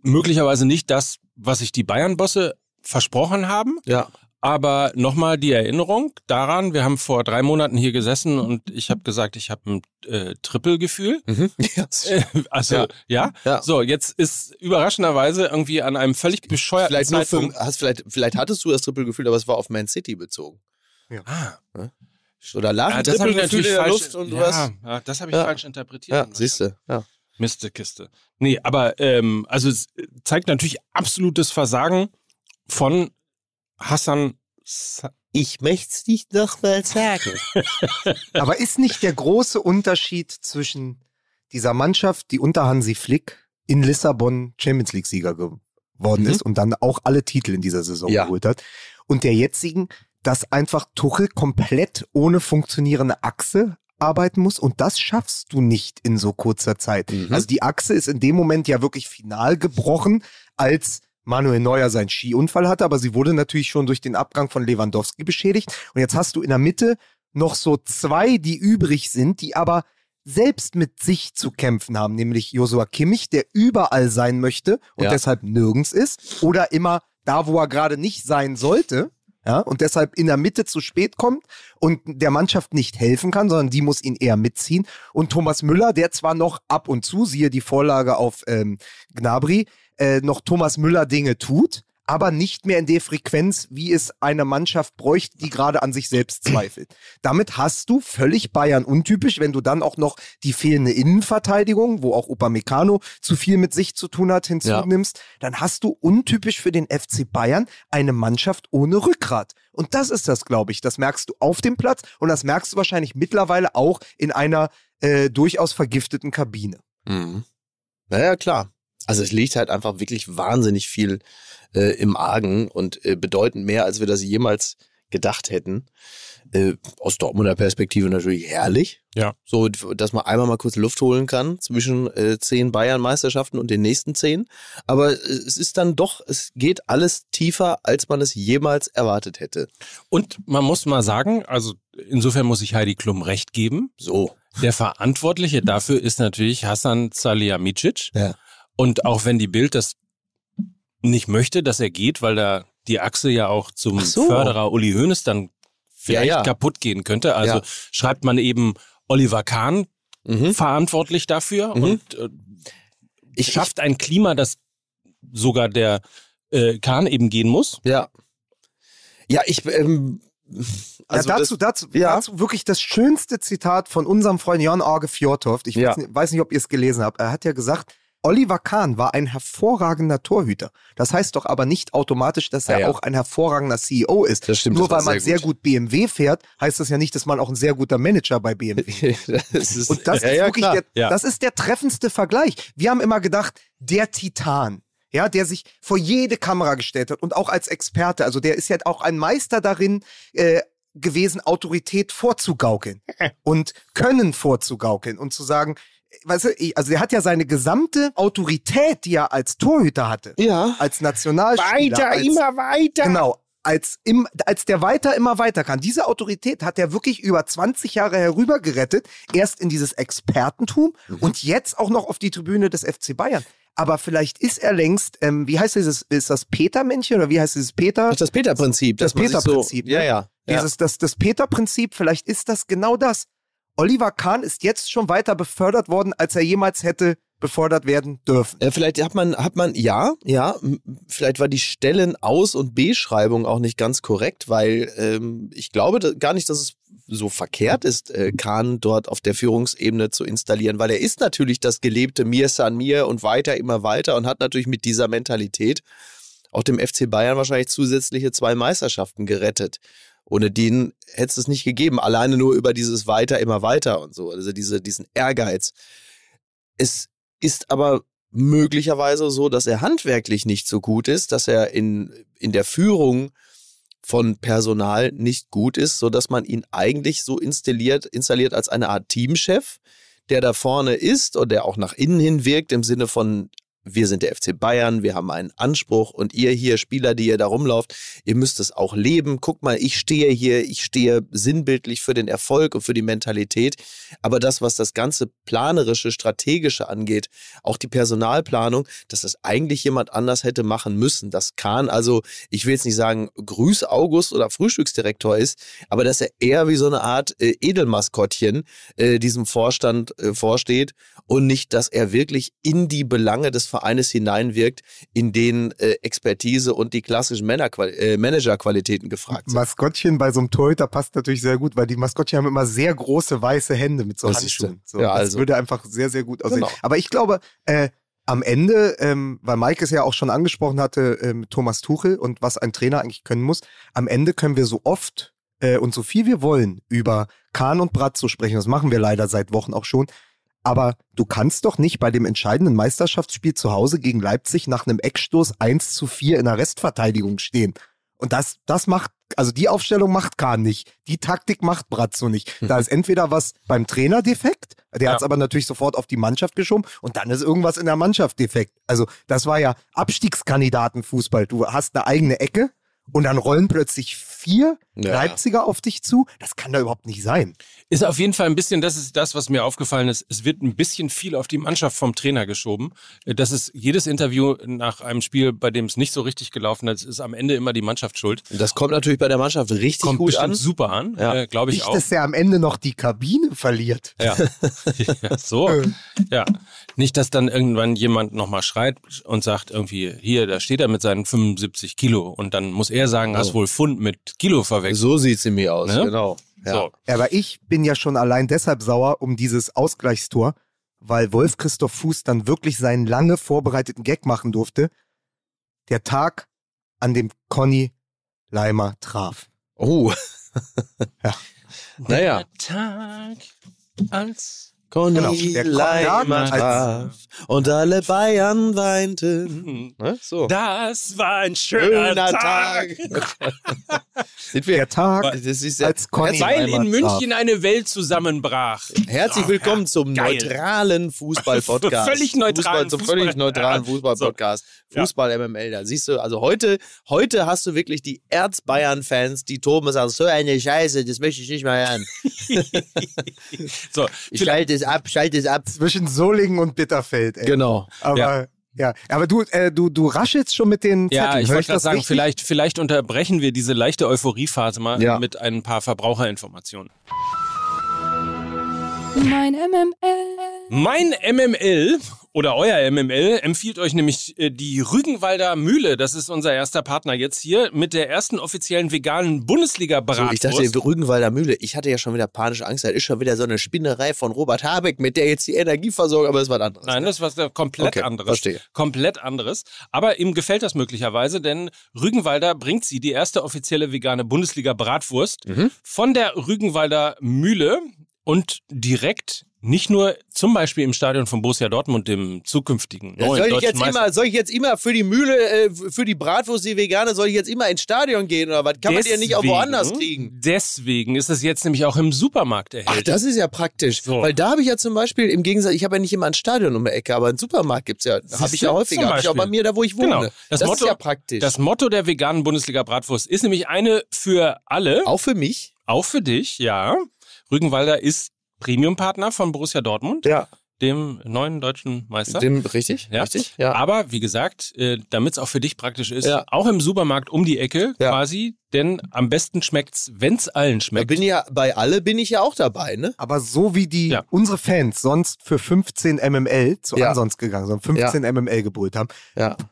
möglicherweise nicht das, was sich die Bayern-Bosse versprochen haben. Ja. Aber nochmal die Erinnerung daran, wir haben vor drei Monaten hier gesessen und ich habe gesagt, ich habe ein äh, Trippelgefühl. Mhm. Äh, also ja. ja. Ja. So, jetzt ist überraschenderweise irgendwie an einem völlig bescheuerten vielleicht Zeitpunkt. Für, hast, vielleicht, vielleicht hattest du das Trippelgefühl, aber es war auf Man City bezogen. Ja. Ah. Oder lag ja, das habe ich natürlich falsch, und ja, was? Ja, das habe ich ja. falsch interpretiert. Ja, siehst du. Ja. Mistekiste. Nee, aber ähm, also es zeigt natürlich absolutes Versagen von Hassan ich möchte es nicht nochmal sagen. Aber ist nicht der große Unterschied zwischen dieser Mannschaft, die unter Hansi Flick in Lissabon Champions League-Sieger geworden mhm. ist und dann auch alle Titel in dieser Saison ja. geholt hat, und der jetzigen, dass einfach Tuchel komplett ohne funktionierende Achse arbeiten muss und das schaffst du nicht in so kurzer Zeit. Mhm. Also die Achse ist in dem Moment ja wirklich final gebrochen, als Manuel Neuer seinen Skiunfall hatte, aber sie wurde natürlich schon durch den Abgang von Lewandowski beschädigt. Und jetzt hast du in der Mitte noch so zwei, die übrig sind, die aber selbst mit sich zu kämpfen haben, nämlich Josua Kimmich, der überall sein möchte und ja. deshalb nirgends ist, oder immer da, wo er gerade nicht sein sollte, ja, und deshalb in der Mitte zu spät kommt und der Mannschaft nicht helfen kann, sondern die muss ihn eher mitziehen. Und Thomas Müller, der zwar noch ab und zu, siehe die Vorlage auf ähm, Gnabry, äh, noch Thomas Müller Dinge tut, aber nicht mehr in der Frequenz, wie es eine Mannschaft bräuchte, die gerade an sich selbst zweifelt. Damit hast du völlig Bayern untypisch, wenn du dann auch noch die fehlende Innenverteidigung, wo auch Upamecano zu viel mit sich zu tun hat, hinzunimmst, ja. dann hast du untypisch für den FC Bayern eine Mannschaft ohne Rückgrat. Und das ist das, glaube ich. Das merkst du auf dem Platz und das merkst du wahrscheinlich mittlerweile auch in einer äh, durchaus vergifteten Kabine. Mhm. Naja, klar. Also es liegt halt einfach wirklich wahnsinnig viel äh, im Argen und äh, bedeutend mehr, als wir das jemals gedacht hätten. Äh, aus Dortmunder Perspektive natürlich herrlich. Ja. So, dass man einmal mal kurz Luft holen kann zwischen äh, zehn Bayern-Meisterschaften und den nächsten zehn. Aber äh, es ist dann doch, es geht alles tiefer, als man es jemals erwartet hätte. Und man muss mal sagen, also insofern muss ich Heidi Klum recht geben. So. Der Verantwortliche dafür ist natürlich Hassan Salihamidzic. Ja. Und auch wenn die Bild das nicht möchte, dass er geht, weil da die Achse ja auch zum so. Förderer Uli Hoeneß dann vielleicht ja, ja. kaputt gehen könnte. Also ja. schreibt man eben Oliver Kahn mhm. verantwortlich dafür mhm. und äh, ich, schafft ein Klima, das sogar der äh, Kahn eben gehen muss. Ja. Ja, ich ähm, also ja, dazu, das, dazu, ja. dazu wirklich das schönste Zitat von unserem Freund Jan Arge Fjordhoft. Ich ja. weiß nicht, ob ihr es gelesen habt. Er hat ja gesagt, Oliver Kahn war ein hervorragender Torhüter. Das heißt doch aber nicht automatisch, dass er ja, ja. auch ein hervorragender CEO ist. Das stimmt, Nur das weil man sehr gut. gut. BMW fährt, heißt das ja nicht, dass man auch ein sehr guter Manager bei BMW ist. Und das ja, ist wirklich der, das ist der treffendste Vergleich. Wir haben immer gedacht, der Titan. Ja, der sich vor jede Kamera gestellt hat und auch als Experte. Also der ist ja auch ein Meister darin, äh, gewesen, Autorität vorzugaukeln und Können vorzugaukeln und zu sagen, weißt du, also der hat ja seine gesamte Autorität, die er als Torhüter hatte, ja. als Nationalspieler. Weiter, als, immer weiter. Genau, als, im, als der weiter immer weiter kann. Diese Autorität hat er wirklich über 20 Jahre herübergerettet, erst in dieses Expertentum mhm. und jetzt auch noch auf die Tribüne des FC Bayern. Aber vielleicht ist er längst, ähm, wie heißt dieses, ist das Peter-Männchen oder wie heißt dieses Peter? Das, das Peter-Prinzip. Das Peter-Prinzip. So, ja, ja. Dieses, das, das Peter-Prinzip, vielleicht ist das genau das. Oliver Kahn ist jetzt schon weiter befördert worden, als er jemals hätte befördert werden dürfen. Äh, vielleicht hat man, hat man, ja, ja, vielleicht war die Stellenaus- und Beschreibung auch nicht ganz korrekt, weil ähm, ich glaube gar nicht, dass es so verkehrt ist, äh, Kahn dort auf der Führungsebene zu installieren, weil er ist natürlich das gelebte Mir san mir und weiter immer weiter und hat natürlich mit dieser Mentalität auch dem FC Bayern wahrscheinlich zusätzliche zwei Meisterschaften gerettet. Ohne den hätte es nicht gegeben. Alleine nur über dieses Weiter, immer weiter und so. Also diese, diesen Ehrgeiz. Es ist aber möglicherweise so, dass er handwerklich nicht so gut ist, dass er in, in der Führung von Personal nicht gut ist, so dass man ihn eigentlich so installiert, installiert als eine Art Teamchef, der da vorne ist und der auch nach innen hin wirkt im Sinne von wir sind der FC Bayern, wir haben einen Anspruch und ihr hier Spieler, die ihr da rumlauft, ihr müsst es auch leben. Guck mal, ich stehe hier, ich stehe sinnbildlich für den Erfolg und für die Mentalität. Aber das, was das ganze planerische, strategische angeht, auch die Personalplanung, dass das eigentlich jemand anders hätte machen müssen. Das Kahn, also ich will jetzt nicht sagen Grüß August oder Frühstücksdirektor ist, aber dass er eher wie so eine Art äh, Edelmaskottchen äh, diesem Vorstand äh, vorsteht und nicht, dass er wirklich in die Belange des Vereines hineinwirkt, in denen äh, Expertise und die klassischen äh, Managerqualitäten gefragt sind. Maskottchen bei so einem Torhüter passt natürlich sehr gut, weil die Maskottchen haben immer sehr große weiße Hände mit so das Handschuhen. So, ja, das also. würde einfach sehr, sehr gut aussehen. Genau. Aber ich glaube, äh, am Ende, ähm, weil Mike es ja auch schon angesprochen hatte, ähm, Thomas Tuchel und was ein Trainer eigentlich können muss, am Ende können wir so oft äh, und so viel wir wollen über Kahn und Bratzo sprechen. Das machen wir leider seit Wochen auch schon. Aber du kannst doch nicht bei dem entscheidenden Meisterschaftsspiel zu Hause gegen Leipzig nach einem Eckstoß 1 zu 4 in der Restverteidigung stehen. Und das, das macht, also die Aufstellung macht Kahn nicht. Die Taktik macht Bratzo nicht. Da ist entweder was beim Trainer defekt, der ja. hat es aber natürlich sofort auf die Mannschaft geschoben und dann ist irgendwas in der Mannschaft defekt. Also das war ja Abstiegskandidatenfußball. Du hast eine eigene Ecke und dann rollen plötzlich vier ja. Leipziger auf dich zu. Das kann da überhaupt nicht sein. Ist auf jeden Fall ein bisschen, das ist das, was mir aufgefallen ist. Es wird ein bisschen viel auf die Mannschaft vom Trainer geschoben. Das ist jedes Interview nach einem Spiel, bei dem es nicht so richtig gelaufen ist, ist am Ende immer die Mannschaft schuld. Das kommt natürlich bei der Mannschaft richtig kommt gut an. super an, ja. äh, glaube ich nicht, auch. dass er am Ende noch die Kabine verliert. Ja, ja so. ja. Nicht, dass dann irgendwann jemand nochmal schreit und sagt irgendwie, hier, da steht er mit seinen 75 Kilo und dann muss er sagen, oh. hast wohl Pfund mit Kilo verwechselt. So sieht es mir aus, ne? genau. Ja. So. Aber ich bin ja schon allein deshalb sauer um dieses Ausgleichstor, weil Wolf Christoph Fuß dann wirklich seinen lange vorbereiteten Gag machen durfte. Der Tag, an dem Conny Leimer traf. Oh. ja. Naja. Der Tag, als Conny genau. Leimer und alle Bayern weinten. Ne? So. Das war ein schöner, schöner Tag. Tag. Sind wir der Tag, das ist als Conny weil in München traf. eine Welt zusammenbrach. Herzlich willkommen zum Geil. neutralen Fußball-Podcast. völlig neutralen Fußball, Zum völlig neutralen Fußball-Podcast. Fußball MML. Da siehst du, also heute, heute hast du wirklich die Erz-Bayern-Fans, die toben und sagen, so eine Scheiße, das möchte ich nicht mehr hören. so, ich schalte es ab, schalte es ab. Zwischen Solingen und Bitterfeld, ey. Genau. Aber ja. Ja, aber du, äh, du, du raschelst schon mit den Zetteln. Ja, ich wollte gerade sagen, vielleicht, vielleicht unterbrechen wir diese leichte Euphoriephase mal ja. mit ein paar Verbraucherinformationen. Mein MML. Mein MML oder euer MML empfiehlt euch nämlich äh, die Rügenwalder Mühle. Das ist unser erster Partner jetzt hier mit der ersten offiziellen veganen Bundesliga-Bratwurst. So, ich dachte, die Rügenwalder Mühle. Ich hatte ja schon wieder panische Angst. Das ist schon wieder so eine Spinnerei von Robert Habeck, mit der jetzt die Energie versorgt, aber das war was anderes. Nein, ne? das war komplett okay, anderes. Verstehe. Komplett anderes. Aber ihm gefällt das möglicherweise, denn Rügenwalder bringt sie die erste offizielle vegane Bundesliga-Bratwurst mhm. von der Rügenwalder Mühle und direkt nicht nur zum Beispiel im Stadion von Borussia Dortmund, dem zukünftigen neuen soll ich jetzt immer, Soll ich jetzt immer für die Mühle, äh, für die Bratwurst, die vegane, soll ich jetzt immer ins Stadion gehen oder was? Kann deswegen, man die ja nicht auch woanders kriegen? Deswegen ist es jetzt nämlich auch im Supermarkt erhältlich. Ach, das ist ja praktisch. So. Weil da habe ich ja zum Beispiel, im Gegensatz, ich habe ja nicht immer ein Stadion um die Ecke, aber einen Supermarkt gibt's ja, habe ich ja häufiger. Habe ich auch bei mir da, wo ich wohne. Genau. Das, das Motto, ist ja praktisch. Das Motto der veganen Bundesliga Bratwurst ist nämlich eine für alle. Auch für mich? Auch für dich, ja. Rügenwalder ist Premium-Partner von Borussia Dortmund. Ja dem neuen deutschen Meister. Dem, richtig, ja. richtig. Ja. Aber wie gesagt, äh, damit es auch für dich praktisch ist, ja. auch im Supermarkt um die Ecke ja. quasi, denn am besten schmeckt's, wenn's allen schmeckt. Da bin ja bei alle bin ich ja auch dabei, ne? Aber so wie die ja. unsere Fans sonst für 15 MML zu ja. ansonst gegangen sind, 15 ja. MML gebrüllt haben,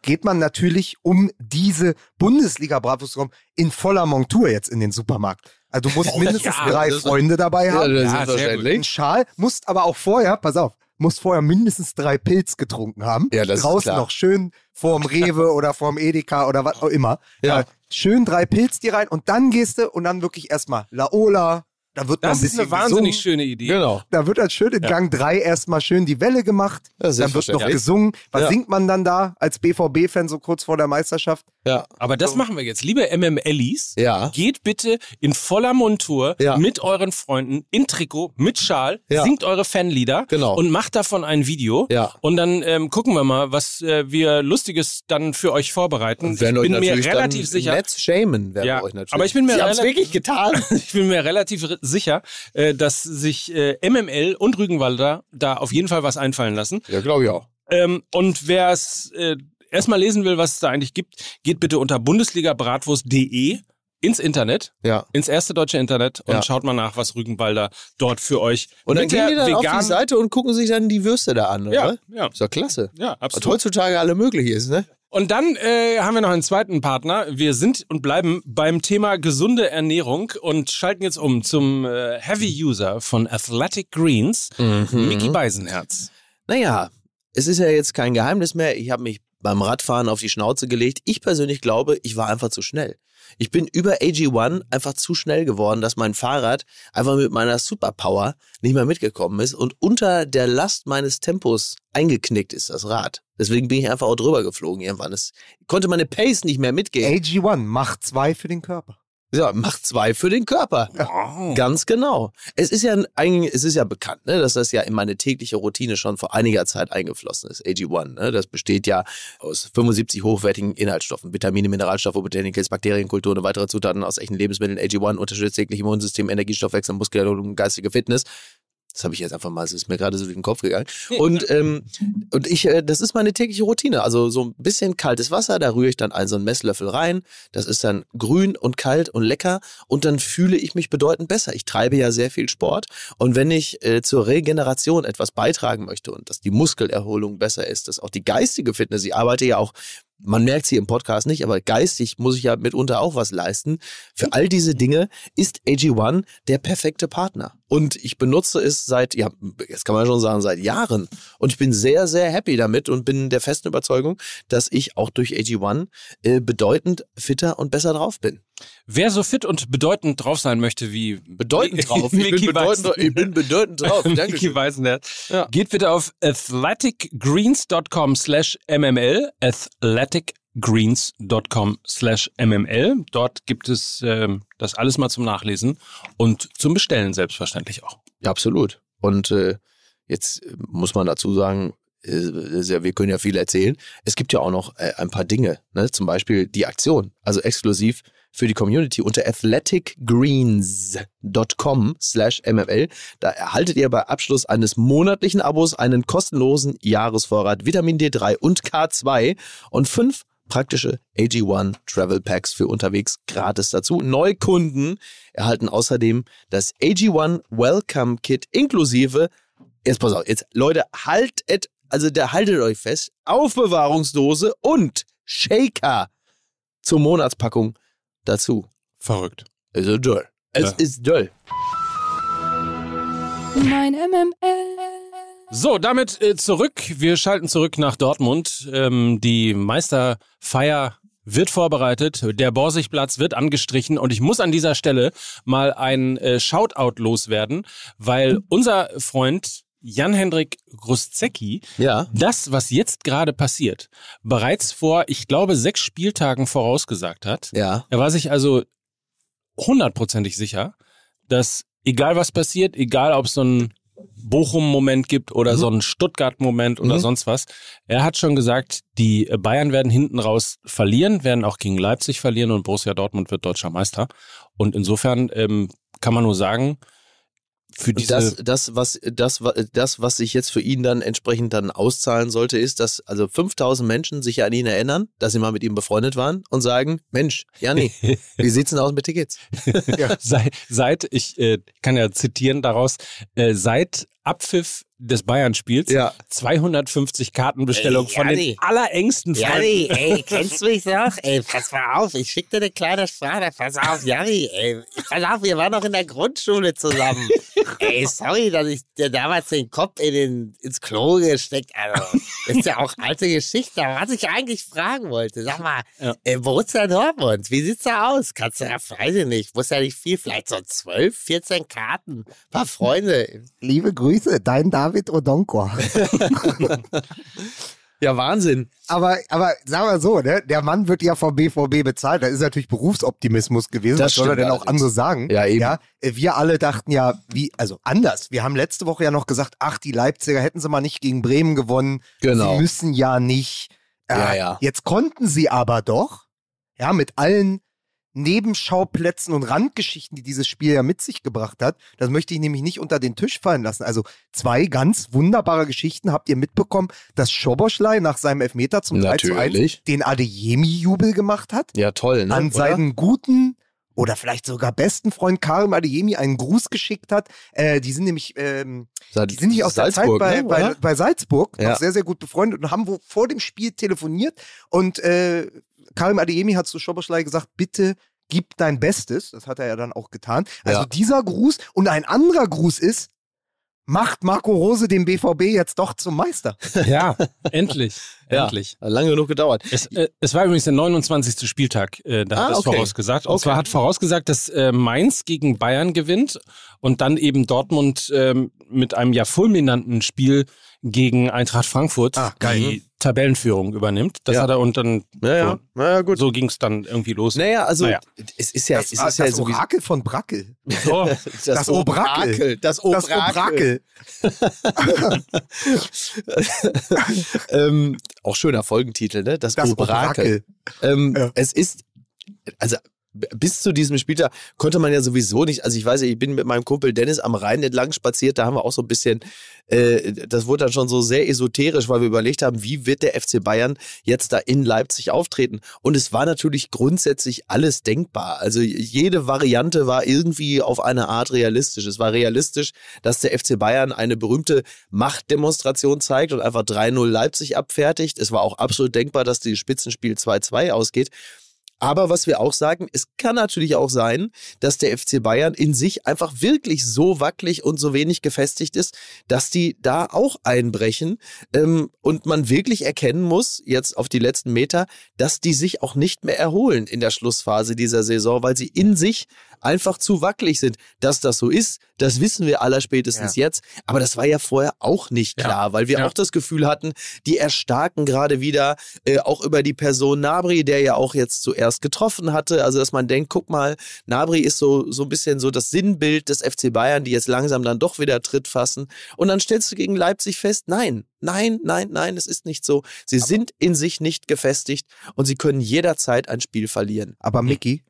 geht man natürlich um diese Bundesliga Bravos in voller Montur jetzt in den Supermarkt. Also du musst mindestens drei Freunde dabei haben. Ja, das ist ja, Ein Schal, musst aber auch vorher, pass auf, muss vorher mindestens drei Pilz getrunken haben. Ja, das Draußen ist klar. noch schön vorm Rewe oder vorm Edeka oder was auch immer. Ja. Äh, schön drei Pilz dir rein und dann gehst du und dann wirklich erstmal Laola, Da wird das ist eine wahnsinnig gesungen. schöne Idee. Genau. Da wird dann schön in Gang 3 erstmal schön die Welle gemacht. Ja, dann wird noch gesungen. Was Ja. singt man dann da als BVB-Fan so kurz vor der Meisterschaft? Ja. Aber das machen wir jetzt. Liebe MMLis, Ja. geht bitte in voller Montur Ja. mit euren Freunden in Trikot, mit Schal, Ja. singt eure Fanlieder Genau. und macht davon ein Video. Ja. Und dann ähm, gucken wir mal, was äh, wir Lustiges dann für euch vorbereiten. Und werden ich bin euch mir relativ sicher. Netz shamen werden Ja, wir euch natürlich. aber ich bin mir wirklich getan. Ich bin mir relativ sicher, äh, dass sich äh, MML und Rügenwalder da auf jeden Fall was einfallen lassen. ja, glaube ich auch. Ähm, und wer es äh, erstmal lesen will, was es da eigentlich gibt, geht bitte unter bundesligabratwurst.de ins Internet, Ja. ins erste deutsche Internet und Ja. schaut mal nach, was Rügenwalder dort für euch Und dann gehen die dann auf die Seite und gucken sich dann die Würste da an, Ja, oder? ja, Ist doch klasse. ja, Was absolut. heutzutage alle möglich ist, ne? Und dann äh, haben wir noch einen zweiten Partner. Wir sind und bleiben beim Thema gesunde Ernährung und schalten jetzt um zum äh, Heavy User von Athletic Greens, Mhm. Mickey Beisenherz. Naja, es ist ja jetzt kein Geheimnis mehr. Ich habe mich beim Radfahren auf die Schnauze gelegt. Ich persönlich glaube, ich war einfach zu schnell. Ich bin über AG1 einfach zu schnell geworden, dass mein Fahrrad einfach mit meiner Superpower nicht mehr mitgekommen ist und unter der Last meines Tempos eingeknickt ist das Rad. Deswegen bin ich einfach auch drüber geflogen irgendwann. Es konnte meine Pace nicht mehr mitgehen. AG1 macht zwei für den Körper. Ja, macht zwei für den Körper. Ganz genau. Es ist ja eigentlich, es ist ja bekannt, ne, dass das ja in meine tägliche Routine schon vor einiger Zeit eingeflossen ist. AG1, ne, das besteht ja aus 75 hochwertigen Inhaltsstoffen, Vitamine, Mineralstoffe, Botanicals, Bakterienkulturen und weitere Zutaten aus echten Lebensmitteln. AG1 unterstützt täglich Immunsystem, Energiestoffwechsel, Muskulatur und geistige Fitness. Das habe ich jetzt einfach mal, es ist mir gerade so durch den Kopf gegangen. Und, ähm, und ich, äh, das ist meine tägliche Routine. Also so ein bisschen kaltes Wasser, da rühre ich dann einen so einen Messlöffel rein. Das ist dann grün und kalt und lecker. Und dann fühle ich mich bedeutend besser. Ich treibe ja sehr viel Sport. Und wenn ich äh, zur Regeneration etwas beitragen möchte und dass die Muskelerholung besser ist, dass auch die geistige Fitness, ich arbeite ja auch man merkt sie im Podcast nicht, aber geistig muss ich ja mitunter auch was leisten. Für all diese Dinge ist AG1 der perfekte Partner. Und ich benutze es seit, ja, jetzt kann man schon sagen, seit Jahren. Und ich bin sehr, sehr happy damit und bin der festen Überzeugung, dass ich auch durch AG1 äh, bedeutend fitter und besser drauf bin. Wer so fit und bedeutend drauf sein möchte wie Bedeutend drauf. Ich bin bedeutend, Weißen- ich bin bedeutend drauf. Mickey Dankeschön. Weisenherz. Ja. Geht bitte auf athleticgreens.com slash mml, athleticgreens.com slash mml. Dort gibt es ähm, das alles mal zum Nachlesen und zum Bestellen selbstverständlich auch. Ja, absolut. Und äh, jetzt äh, muss man dazu sagen, äh, ja, wir können ja viel erzählen. Es gibt ja auch noch äh, ein paar Dinge, ne? zum Beispiel die Aktion, also exklusiv für die Community unter athleticgreens.com slash mml. Da erhaltet ihr bei Abschluss eines monatlichen Abos einen kostenlosen Jahresvorrat Vitamin D3 und K2 und fünf praktische AG1 Travel Packs für unterwegs gratis dazu. Neukunden erhalten außerdem das AG1 Welcome Kit inklusive, jetzt pass auf, jetzt Leute, haltet, also da haltet euch fest, Aufbewahrungsdose und Shaker zur Monatspackung dazu. Verrückt. Also doll. Es Ja. ist doll. Mein MML. So, damit äh, zurück. Wir schalten zurück nach Dortmund. Ähm, die Meisterfeier wird vorbereitet. Der Borsigplatz wird angestrichen. Und ich muss an dieser Stelle mal ein äh, Shoutout loswerden, weil unser Freund Jan-Hendrik Gruszecki Ja. das, was jetzt gerade passiert, bereits vor, ich glaube, sechs Spieltagen vorausgesagt hat. Ja. Er war sich also hundertprozentig sicher, dass egal was passiert, egal ob es so ein Bochum-Moment gibt oder so ein Stuttgart-Moment oder Mhm. sonst was, er hat schon gesagt, die Bayern werden hinten raus verlieren, werden auch gegen Leipzig verlieren und Borussia Dortmund wird deutscher Meister. Und insofern ähm, kann man nur sagen, für Und diese das, das, was, das, das, was sich jetzt für ihn dann entsprechend dann auszahlen sollte, ist, dass also 5000 Menschen sich an ihn erinnern, dass sie mal mit ihm befreundet waren und sagen, Mensch, Janni, wie sieht's denn aus mit Tickets? seit, seit ich äh, kann ja zitieren daraus, äh, seit Abpfiff des Bayern-Spiels ja. 250 Kartenbestellungen von den allerengsten Freunden. Janni, ey, kennst du mich noch? Ey, pass mal auf, ich schick dir eine kleine Frage. Pass auf, Janni, ey, pass auf, wir waren noch in der Grundschule zusammen. ey, sorry, dass ich dir damals den Kopf in den, ins Klo gesteckt Also, das ist ja auch alte Geschichte. Aber was ich eigentlich fragen wollte, sag mal, ja. äh, Borussia Dortmund, wie sieht's da aus? Kannst du ja, weiß ich nicht, muss ja nicht viel, vielleicht so 12, 14 Karten, paar Freunde. Liebe Grüße, dein David David Odonkor. Ja, Wahnsinn. Aber, aber sagen wir so, ne? der Mann wird ja vom BVB bezahlt. Da ist natürlich Berufsoptimismus gewesen. Das Was soll er denn auch andere sagen? Ja, eben. Ja, wir alle dachten ja, wie, also anders. Wir haben letzte Woche ja noch gesagt, ach, die Leipziger hätten sie mal nicht gegen Bremen gewonnen. Genau. Sie müssen ja nicht. Äh, ja, ja. Jetzt konnten sie aber doch, ja, mit allen Nebenschauplätzen und Randgeschichten, die dieses Spiel ja mit sich gebracht hat. Das möchte ich nämlich nicht unter den Tisch fallen lassen. Also zwei ganz wunderbare Geschichten habt ihr mitbekommen, dass Schoboschlei nach seinem Elfmeter zum 3 zu 1 den Adeyemi-Jubel gemacht hat. Ja, toll, ne? An seinen guten oder vielleicht sogar besten Freund Karim Adeyemi einen Gruß geschickt hat. Äh, die sind nämlich, ähm, die sind nicht aus Salzburg, der Zeit bei, ne, bei, bei, Salzburg, ja. noch sehr, sehr gut befreundet und haben wo vor dem Spiel telefoniert und äh, Karim Adeyemi hat zu Schoboschlei gesagt, bitte gib dein Bestes. Das hat er ja dann auch getan. Also ja. dieser Gruß und ein anderer Gruß ist, macht Marco Rose den BVB jetzt doch zum Meister. Ja, endlich. ja, endlich. Lange genug gedauert. Es, äh, es, war übrigens der 29. Spieltag, äh, da ah, hat es okay. vorausgesagt. Und okay. zwar hat vorausgesagt, dass äh, Mainz gegen Bayern gewinnt und dann eben Dortmund ähm, mit einem ja fulminanten Spiel gegen Eintracht Frankfurt ah, die Tabellenführung übernimmt. Das ja. hat er und dann naja, so, naja, gut. so ging es dann irgendwie los. Naja, also naja. es ist ja, das, es ist das ja das so Orakel von Brackel. Oh, das, das Obrakel. Das Obrakel. ähm, auch schöner Folgentitel, ne? Das, das Obrakel. Obrakel. Ähm, ja. Es ist, also bis zu diesem Spieltag konnte man ja sowieso nicht, also ich weiß ich bin mit meinem Kumpel Dennis am Rhein entlang spaziert, da haben wir auch so ein bisschen, äh, das wurde dann schon so sehr esoterisch, weil wir überlegt haben, wie wird der FC Bayern jetzt da in Leipzig auftreten? Und es war natürlich grundsätzlich alles denkbar. Also jede Variante war irgendwie auf eine Art realistisch. Es war realistisch, dass der FC Bayern eine berühmte Machtdemonstration zeigt und einfach 3-0 Leipzig abfertigt. Es war auch absolut denkbar, dass dieses Spitzenspiel 2-2 ausgeht. Aber was wir auch sagen, es kann natürlich auch sein, dass der FC Bayern in sich einfach wirklich so wackelig und so wenig gefestigt ist, dass die da auch einbrechen. Ähm, und man wirklich erkennen muss, jetzt auf die letzten Meter, dass die sich auch nicht mehr erholen in der Schlussphase dieser Saison, weil sie in sich einfach zu wackelig sind. Dass das so ist, das wissen wir aller spätestens ja. jetzt. Aber das war ja vorher auch nicht klar, ja. weil wir ja. auch das Gefühl hatten, die erstarken gerade wieder, äh, auch über die Person Nabri, der ja auch jetzt zuerst getroffen hatte. Also, dass man denkt, guck mal, Nabri ist so, so ein bisschen so das Sinnbild des FC Bayern, die jetzt langsam dann doch wieder Tritt fassen. Und dann stellst du gegen Leipzig fest, nein, Nein, nein, nein, es ist nicht so. Sie aber sind in sich nicht gefestigt und sie können jederzeit ein Spiel verlieren. Aber Mickey,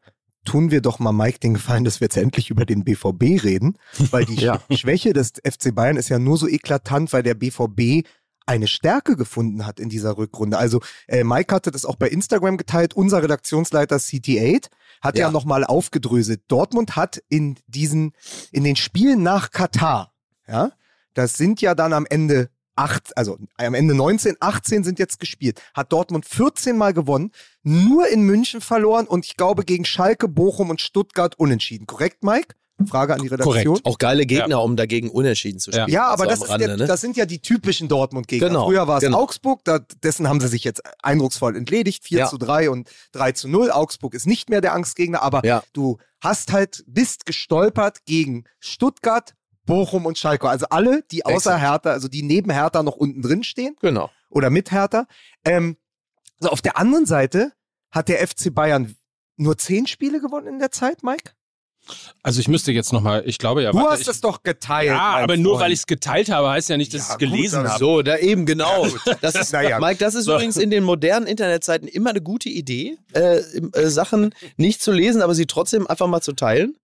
tun wir doch mal Mike den Gefallen, dass wir jetzt endlich über den BVB reden, weil die ja. Schwäche des FC Bayern ist ja nur so eklatant, weil der BVB eine Stärke gefunden hat in dieser Rückrunde. Also äh, Mike hatte das auch bei Instagram geteilt. Unser Redaktionsleiter CT8 hat ja, ja nochmal aufgedröselt. Dortmund hat in diesen, in den Spielen nach Katar, ja, das sind ja dann am Ende acht, also am Ende 19, 18 sind jetzt gespielt. Hat Dortmund 14 Mal gewonnen, nur in München verloren und ich glaube gegen Schalke, Bochum und Stuttgart unentschieden. Korrekt, Mike? Frage an die Redaktion. Korrekt. Auch geile Gegner, ja. um dagegen unentschieden zu spielen. Ja, aber also das, Rande, der, ne? das, sind ja die typischen Dortmund-Gegner. Genau, Früher war es genau. Augsburg, da, dessen haben sie sich jetzt eindrucksvoll entledigt. 4 ja. zu 3 und 3 zu 0. Augsburg ist nicht mehr der Angstgegner, aber ja. du hast halt, bist gestolpert gegen Stuttgart, Bochum und Schalke. Also alle, die außer Exakt. Hertha, also die neben Hertha noch unten drin stehen. Genau. Oder mit Hertha. Ähm, also auf der anderen Seite hat der FC Bayern nur zehn Spiele gewonnen in der Zeit, Mike? Also ich müsste jetzt nochmal, ich glaube ja. Du hast es doch geteilt. Ja, aber Freund. nur weil ich es geteilt habe, heißt ja nicht, dass ja, ich es gelesen habe. So, da eben genau. Das ist, naja, Mike, das ist so. übrigens in den modernen Internetseiten immer eine gute Idee, äh, äh, Sachen nicht zu lesen, aber sie trotzdem einfach mal zu teilen.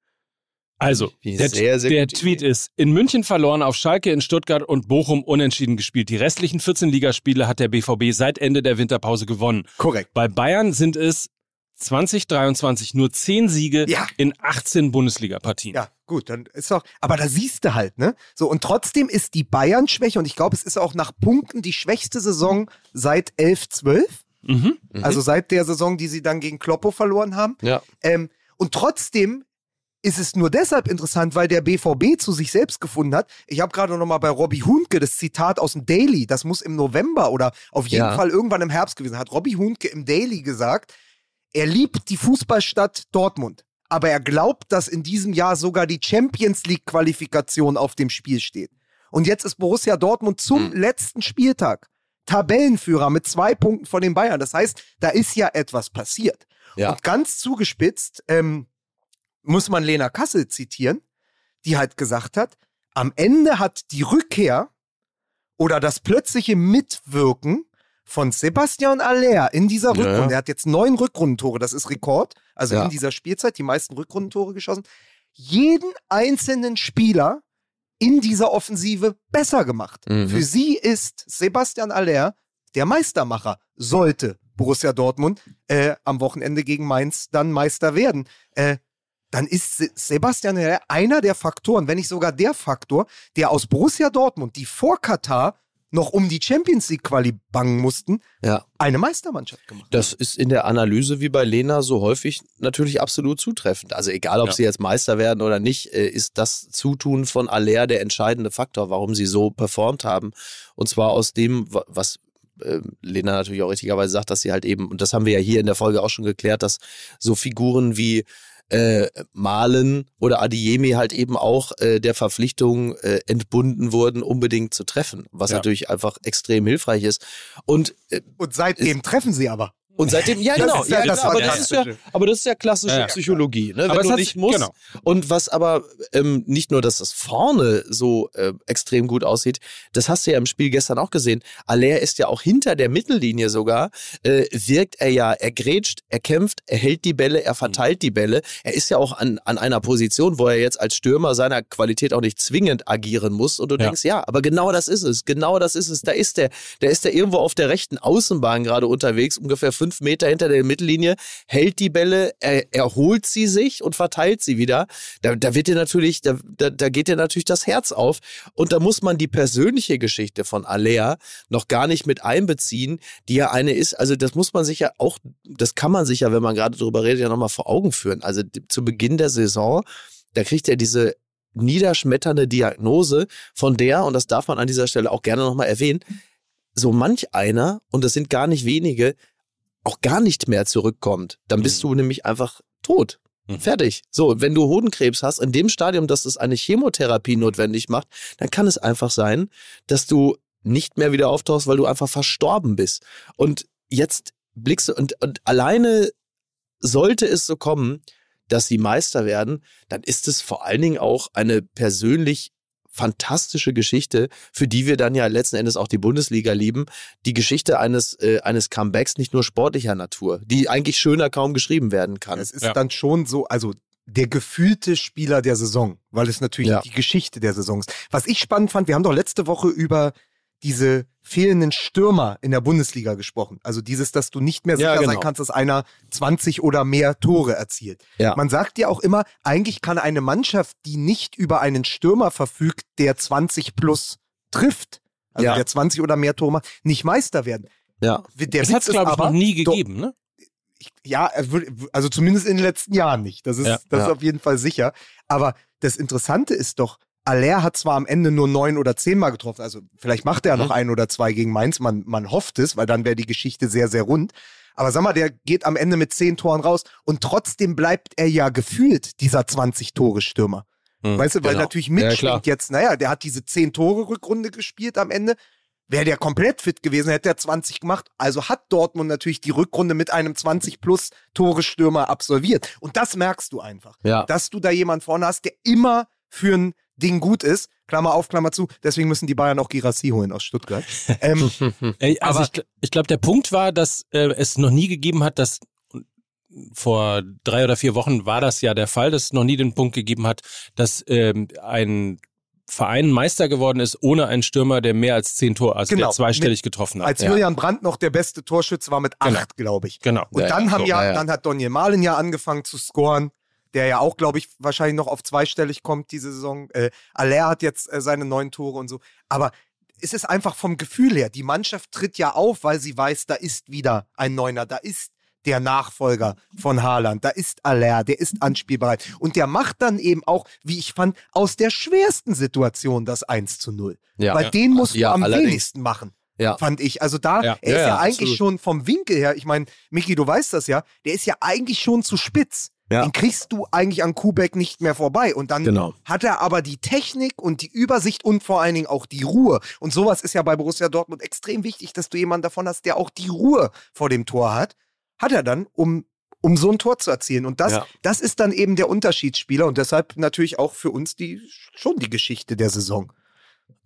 Also, der, sehr, sehr der Tweet ist, in München verloren, auf Schalke, in Stuttgart und Bochum unentschieden gespielt. Die restlichen 14 Ligaspiele hat der BVB seit Ende der Winterpause gewonnen. Korrekt. Bei Bayern sind es 2023 nur 10 Siege ja. in 18 Bundesliga-Partien. Ja, gut, dann ist doch, aber da siehst du halt, ne? So, und trotzdem ist die Bayern-Schwäche, und ich glaube, es ist auch nach Punkten die schwächste Saison seit 11, 12. Mhm. Also seit der Saison, die sie dann gegen Kloppo verloren haben. Ja. Ähm, und trotzdem ist es nur deshalb interessant, weil der BVB zu sich selbst gefunden hat. Ich habe gerade noch mal bei Robbie Huhnke das Zitat aus dem Daily, das muss im November oder auf jeden ja. Fall irgendwann im Herbst gewesen, hat Robbie Huhnke im Daily gesagt, er liebt die Fußballstadt Dortmund, aber er glaubt, dass in diesem Jahr sogar die Champions League Qualifikation auf dem Spiel steht. Und jetzt ist Borussia Dortmund zum hm. letzten Spieltag Tabellenführer mit zwei Punkten von den Bayern. Das heißt, da ist ja etwas passiert. Ja. Und ganz zugespitzt, ähm, muss man Lena Kassel zitieren, die halt gesagt hat, am Ende hat die Rückkehr oder das plötzliche Mitwirken von Sebastian Aller in dieser Rückrunde, ja, ja. er hat jetzt neun Rückrundentore, das ist Rekord, also ja. in dieser Spielzeit die meisten Rückrundentore geschossen, jeden einzelnen Spieler in dieser Offensive besser gemacht. Mhm. Für sie ist Sebastian Aller der Meistermacher, sollte Borussia Dortmund äh, am Wochenende gegen Mainz dann Meister werden. Äh, dann ist Sebastian einer der Faktoren, wenn nicht sogar der Faktor, der aus Borussia Dortmund, die vor Katar noch um die Champions League Quali bangen mussten, ja. eine Meistermannschaft gemacht. Das ist in der Analyse wie bei Lena so häufig natürlich absolut zutreffend. Also egal, ob ja. sie jetzt Meister werden oder nicht, äh, ist das Zutun von Aller der entscheidende Faktor, warum sie so performt haben. Und zwar aus dem, was äh, Lena natürlich auch richtigerweise sagt, dass sie halt eben, und das haben wir ja hier in der Folge auch schon geklärt, dass so Figuren wie äh, Malen oder Adiemi halt eben auch äh, der Verpflichtung äh, entbunden wurden, unbedingt zu treffen, was ja. natürlich einfach extrem hilfreich ist. Und, äh, und seitdem treffen sie aber. Und seitdem, ja genau, ja, ja, aber, das ist ja, aber das ist ja klassische ja, Psychologie, ne? wenn du nicht musst. Genau. Und was aber ähm, nicht nur, dass das vorne so äh, extrem gut aussieht, das hast du ja im Spiel gestern auch gesehen. Aller ist ja auch hinter der Mittellinie sogar, äh, wirkt er ja, er grätscht, er kämpft, er hält die Bälle, er verteilt die Bälle. Er ist ja auch an, an einer Position, wo er jetzt als Stürmer seiner Qualität auch nicht zwingend agieren muss. Und du denkst, ja, aber genau das ist es, genau das ist es. Da ist der, da ist der irgendwo auf der rechten Außenbahn gerade unterwegs, ungefähr fünf fünf Meter hinter der Mittellinie, hält die Bälle, er, erholt sie sich und verteilt sie wieder. Da, da wird dir natürlich, da, da, da geht dir natürlich das Herz auf. Und da muss man die persönliche Geschichte von Alea noch gar nicht mit einbeziehen, die ja eine ist, also das muss man sich ja auch, das kann man sich ja, wenn man gerade darüber redet, ja nochmal vor Augen führen. Also zu Beginn der Saison, da kriegt er diese niederschmetternde Diagnose, von der, und das darf man an dieser Stelle auch gerne nochmal erwähnen, so manch einer, und das sind gar nicht wenige, auch gar nicht mehr zurückkommt, dann bist mhm. du nämlich einfach tot. Mhm. Fertig. So, wenn du Hodenkrebs hast, in dem Stadium, dass es eine Chemotherapie notwendig macht, dann kann es einfach sein, dass du nicht mehr wieder auftauchst, weil du einfach verstorben bist. Und jetzt blickst du, und, und alleine sollte es so kommen, dass sie Meister werden, dann ist es vor allen Dingen auch eine persönlich fantastische Geschichte, für die wir dann ja letzten Endes auch die Bundesliga lieben. Die Geschichte eines, äh, eines Comebacks, nicht nur sportlicher Natur, die eigentlich schöner kaum geschrieben werden kann. Es ist ja. dann schon so, also der gefühlte Spieler der Saison, weil es natürlich ja. die Geschichte der Saison ist. Was ich spannend fand, wir haben doch letzte Woche über diese fehlenden Stürmer in der Bundesliga gesprochen. Also dieses, dass du nicht mehr sicher ja, genau. sein kannst, dass einer 20 oder mehr Tore erzielt. Ja. Man sagt ja auch immer, eigentlich kann eine Mannschaft, die nicht über einen Stürmer verfügt, der 20 plus trifft, also ja. der 20 oder mehr Tore macht, nicht Meister werden. Ja. Der das hat es, glaube ich, noch nie gegeben, ne? ja, also zumindest in den letzten Jahren nicht. Das ist, ja, das ist auf jeden Fall sicher. Aber das Interessante ist doch, Aller hat zwar am Ende nur neun oder zehnmal getroffen, also vielleicht macht er mhm. noch ein oder zwei gegen Mainz, man, man hofft es, weil dann wäre die Geschichte sehr, sehr rund. Aber sag mal, der geht am Ende mit zehn Toren raus und trotzdem bleibt er ja gefühlt dieser 20-Tore-Stürmer. Mhm, weißt du, weil genau. natürlich mitschwingt ja, jetzt, naja, der hat diese zehn Tore-Rückrunde gespielt am Ende. Wäre der komplett fit gewesen, hätte er 20 gemacht. Also hat Dortmund natürlich die Rückrunde mit einem 20-plus-Tore-Stürmer absolviert. Und das merkst du einfach. Ja. Dass du da jemand vorne hast, der immer für ein Ding gut ist. Klammer auf, Klammer zu. Deswegen müssen die Bayern auch Girassi holen aus Stuttgart. ähm, Ey, also aber ich, ich glaube, der Punkt war, dass äh, es noch nie gegeben hat, dass vor drei oder vier Wochen war das ja der Fall, dass es noch nie den Punkt gegeben hat, dass ähm, ein Verein Meister geworden ist, ohne einen Stürmer, der mehr als zehn Tore, also genau. der zweistellig mit, getroffen hat. Als ja. Julian Brandt noch der beste Torschütze war mit genau. acht, genau. glaube ich. Genau. Und ja, dann haben so, ja, ja, dann hat Daniel Malen ja angefangen zu scoren der ja auch, glaube ich, wahrscheinlich noch auf zweistellig kommt diese Saison. Äh, Aller hat jetzt äh, seine neun Tore und so. Aber es ist einfach vom Gefühl her, die Mannschaft tritt ja auf, weil sie weiß, da ist wieder ein Neuner, da ist der Nachfolger von Haaland. Da ist Aller, der ist anspielbereit. Und der macht dann eben auch, wie ich fand, aus der schwersten Situation das 1 zu 0. Ja, Weil ja. den musst ja, du am allerdings. wenigsten machen. Ja. Fand ich. Also da, ja. er ist ja, eigentlich absolut. schon vom Winkel her, ich meine, Micky, du weißt das ja, der ist ja eigentlich schon zu spitz. Ja. Den kriegst du eigentlich an Kubek nicht mehr vorbei. Und dann genau. hat er aber die Technik und die Übersicht und vor allen Dingen auch die Ruhe. Und sowas ist ja bei Borussia Dortmund extrem wichtig, dass du jemanden davon hast, der auch die Ruhe vor dem Tor hat hat er dann, um, um so ein Tor zu erzielen. Und das, ja. das ist dann eben der Unterschiedsspieler und deshalb natürlich auch für uns die, schon die Geschichte der Saison.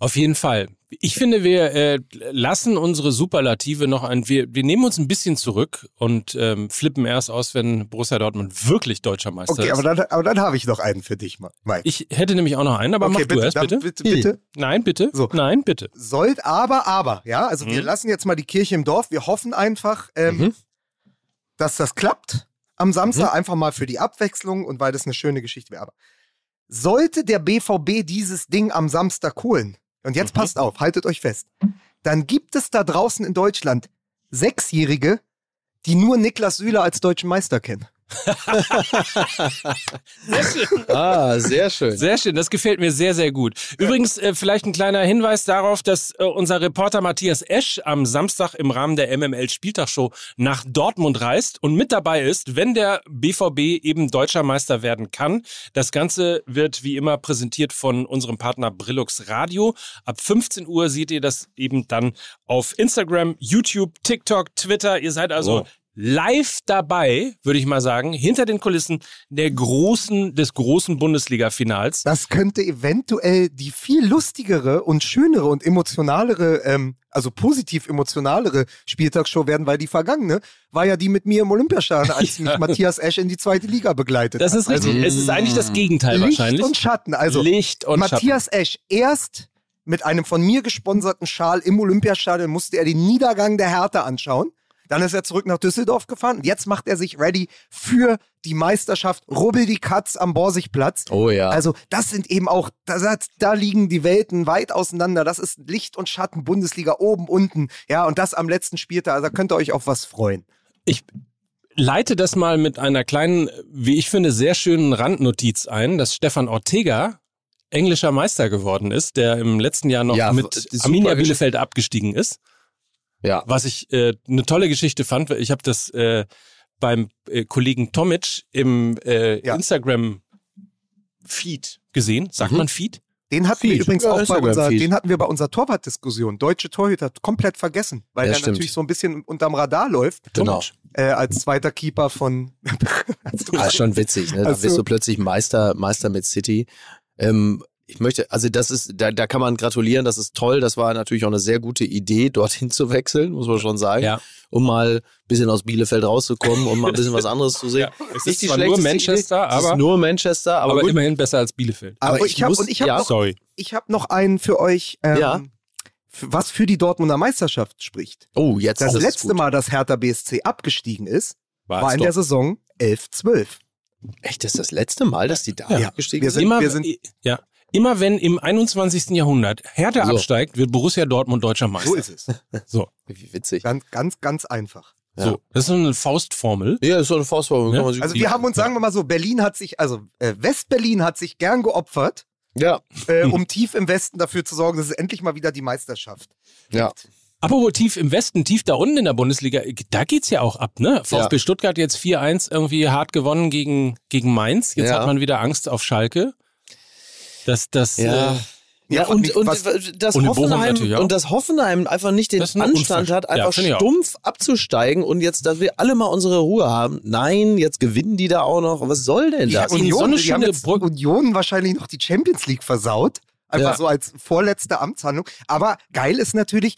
Auf jeden Fall. Ich finde, wir äh, lassen unsere Superlative noch ein. Wir, wir nehmen uns ein bisschen zurück und ähm, flippen erst aus, wenn Borussia Dortmund wirklich deutscher Meister okay, ist. Okay, aber dann, aber dann habe ich noch einen für dich, Mike. Ich hätte nämlich auch noch einen, aber okay, mach bitte, du erst bitte. bitte. Bitte, Nein, bitte. So. Nein, bitte. Sollt aber, aber, ja, also mhm. wir lassen jetzt mal die Kirche im Dorf. Wir hoffen einfach, ähm, mhm dass das klappt am Samstag, mhm. einfach mal für die Abwechslung und weil das eine schöne Geschichte wäre. Aber sollte der BVB dieses Ding am Samstag holen, und jetzt mhm. passt auf, haltet euch fest, dann gibt es da draußen in Deutschland Sechsjährige, die nur Niklas Süle als deutschen Meister kennen sehr schön. Ah, sehr schön. Sehr schön, das gefällt mir sehr, sehr gut. Übrigens, äh, vielleicht ein kleiner Hinweis darauf, dass äh, unser Reporter Matthias Esch am Samstag im Rahmen der MML Spieltagshow nach Dortmund reist und mit dabei ist, wenn der BVB eben deutscher Meister werden kann. Das Ganze wird wie immer präsentiert von unserem Partner Brillux Radio. Ab 15 Uhr seht ihr das eben dann auf Instagram, YouTube, TikTok, Twitter. Ihr seid also oh live dabei, würde ich mal sagen, hinter den Kulissen der großen, des großen Bundesliga-Finals. Das könnte eventuell die viel lustigere und schönere und emotionalere, ähm, also positiv emotionalere Spieltagsshow werden, weil die vergangene war ja die mit mir im Olympiastadion, als ja. mich Matthias Esch in die zweite Liga begleitet Das ist richtig. Also, es ist eigentlich das Gegenteil Licht wahrscheinlich. Licht und Schatten. Also Licht und Matthias Schatten. Esch erst mit einem von mir gesponserten Schal im Olympiastadion musste er den Niedergang der Härte anschauen. Dann ist er zurück nach Düsseldorf gefahren. Jetzt macht er sich ready für die Meisterschaft Rubbel die Katz am Borsigplatz. Oh ja. Also das sind eben auch, da, da liegen die Welten weit auseinander. Das ist Licht und Schatten, Bundesliga oben, unten. Ja, und das am letzten Spieltag. Also da könnt ihr euch auf was freuen. Ich leite das mal mit einer kleinen, wie ich finde, sehr schönen Randnotiz ein, dass Stefan Ortega englischer Meister geworden ist, der im letzten Jahr noch ja, mit Arminia Bielefeld abgestiegen ist. Ja. Was ich äh, eine tolle Geschichte fand, ich habe das äh, beim äh, Kollegen Tomic im äh, ja. Instagram Feed gesehen. Sagt mhm. man Feed? Den hatten Feed. wir übrigens ja, auch bei unserer, den hatten wir bei unserer Torwartdiskussion. Deutsche Torhüter komplett vergessen, weil ja, der stimmt. natürlich so ein bisschen unterm Radar läuft. Genau. Äh, als zweiter Keeper von. das ist schon witzig, ne? Da bist du plötzlich Meister, Meister mit City. Ähm, ich möchte, also das ist, da, da kann man gratulieren, das ist toll. Das war natürlich auch eine sehr gute Idee, dorthin zu wechseln, muss man schon sagen. Ja. Um mal ein bisschen aus Bielefeld rauszukommen und mal ein bisschen was anderes zu sehen. Ja, es ist, ist nur Manchester, Idee. aber. Es ist nur Manchester, aber, aber immerhin besser als Bielefeld. Aber, aber ich, ich habe hab ja, noch, sorry. ich hab noch einen für euch. Ähm, ja. Was für die Dortmunder Meisterschaft spricht. Oh, jetzt Das letzte Mal, dass Hertha BSC abgestiegen ist, war, war in der Saison 11-12. Echt, das ist das letzte Mal, dass die da ja. abgestiegen wir sind? Immer, wir sind ja, Immer wenn im 21. Jahrhundert Hertha so. absteigt, wird Borussia Dortmund deutscher Meister. So ist es. So. Wie witzig. Ganz, ganz, ganz einfach. Ja. So, das ist so eine Faustformel. Ja, das ist so eine Faustformel. Ja. also wir haben uns, sagen wir mal so, Berlin hat sich, also äh, Westberlin hat sich gern geopfert, ja. äh, um tief im Westen dafür zu sorgen, dass es endlich mal wieder die Meisterschaft ja. gibt. Apropos tief im Westen, tief da unten in der Bundesliga, da geht's ja auch ab, ne? VfB ja. Stuttgart jetzt 4-1 irgendwie hart gewonnen gegen, gegen Mainz. Jetzt ja. hat man wieder Angst auf Schalke. Das, das, ja. Äh, ja, und, und, was, das Hoffenheim, und das Hoffenheim einfach nicht den Anstand hat, einfach ja, stumpf abzusteigen und jetzt, dass wir alle mal unsere Ruhe haben. Nein, jetzt gewinnen die da auch noch. Was soll denn das? Ja, Union, so eine die haben jetzt Union wahrscheinlich noch die Champions League versaut. Einfach ja. so als vorletzte Amtshandlung. Aber geil ist natürlich,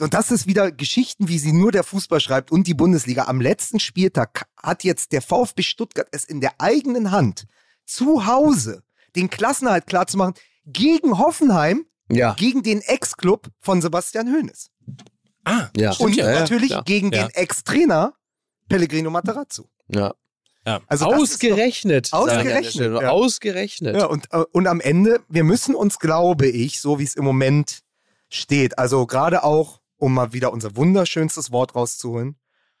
und das ist wieder Geschichten, wie sie nur der Fußball schreibt und die Bundesliga. Am letzten Spieltag hat jetzt der VfB Stuttgart es in der eigenen Hand zu Hause den Klassenerhalt klarzumachen. gegen Hoffenheim, ja. gegen den Ex-Club von Sebastian Hoeneß. Ah, ja. Und ja, natürlich ja. gegen den Ex-Trainer Pellegrino Materazzo. Ja. Ja. Also ausgerechnet. doch- Ausgerechnet, ja. Ausgerechnet. Ja, und, äh, und am Ende, wir müssen uns, glaube ich, so wie es im Moment steht, also gerade auch, um mal wieder unser wunderschönstes Wort rauszuholen,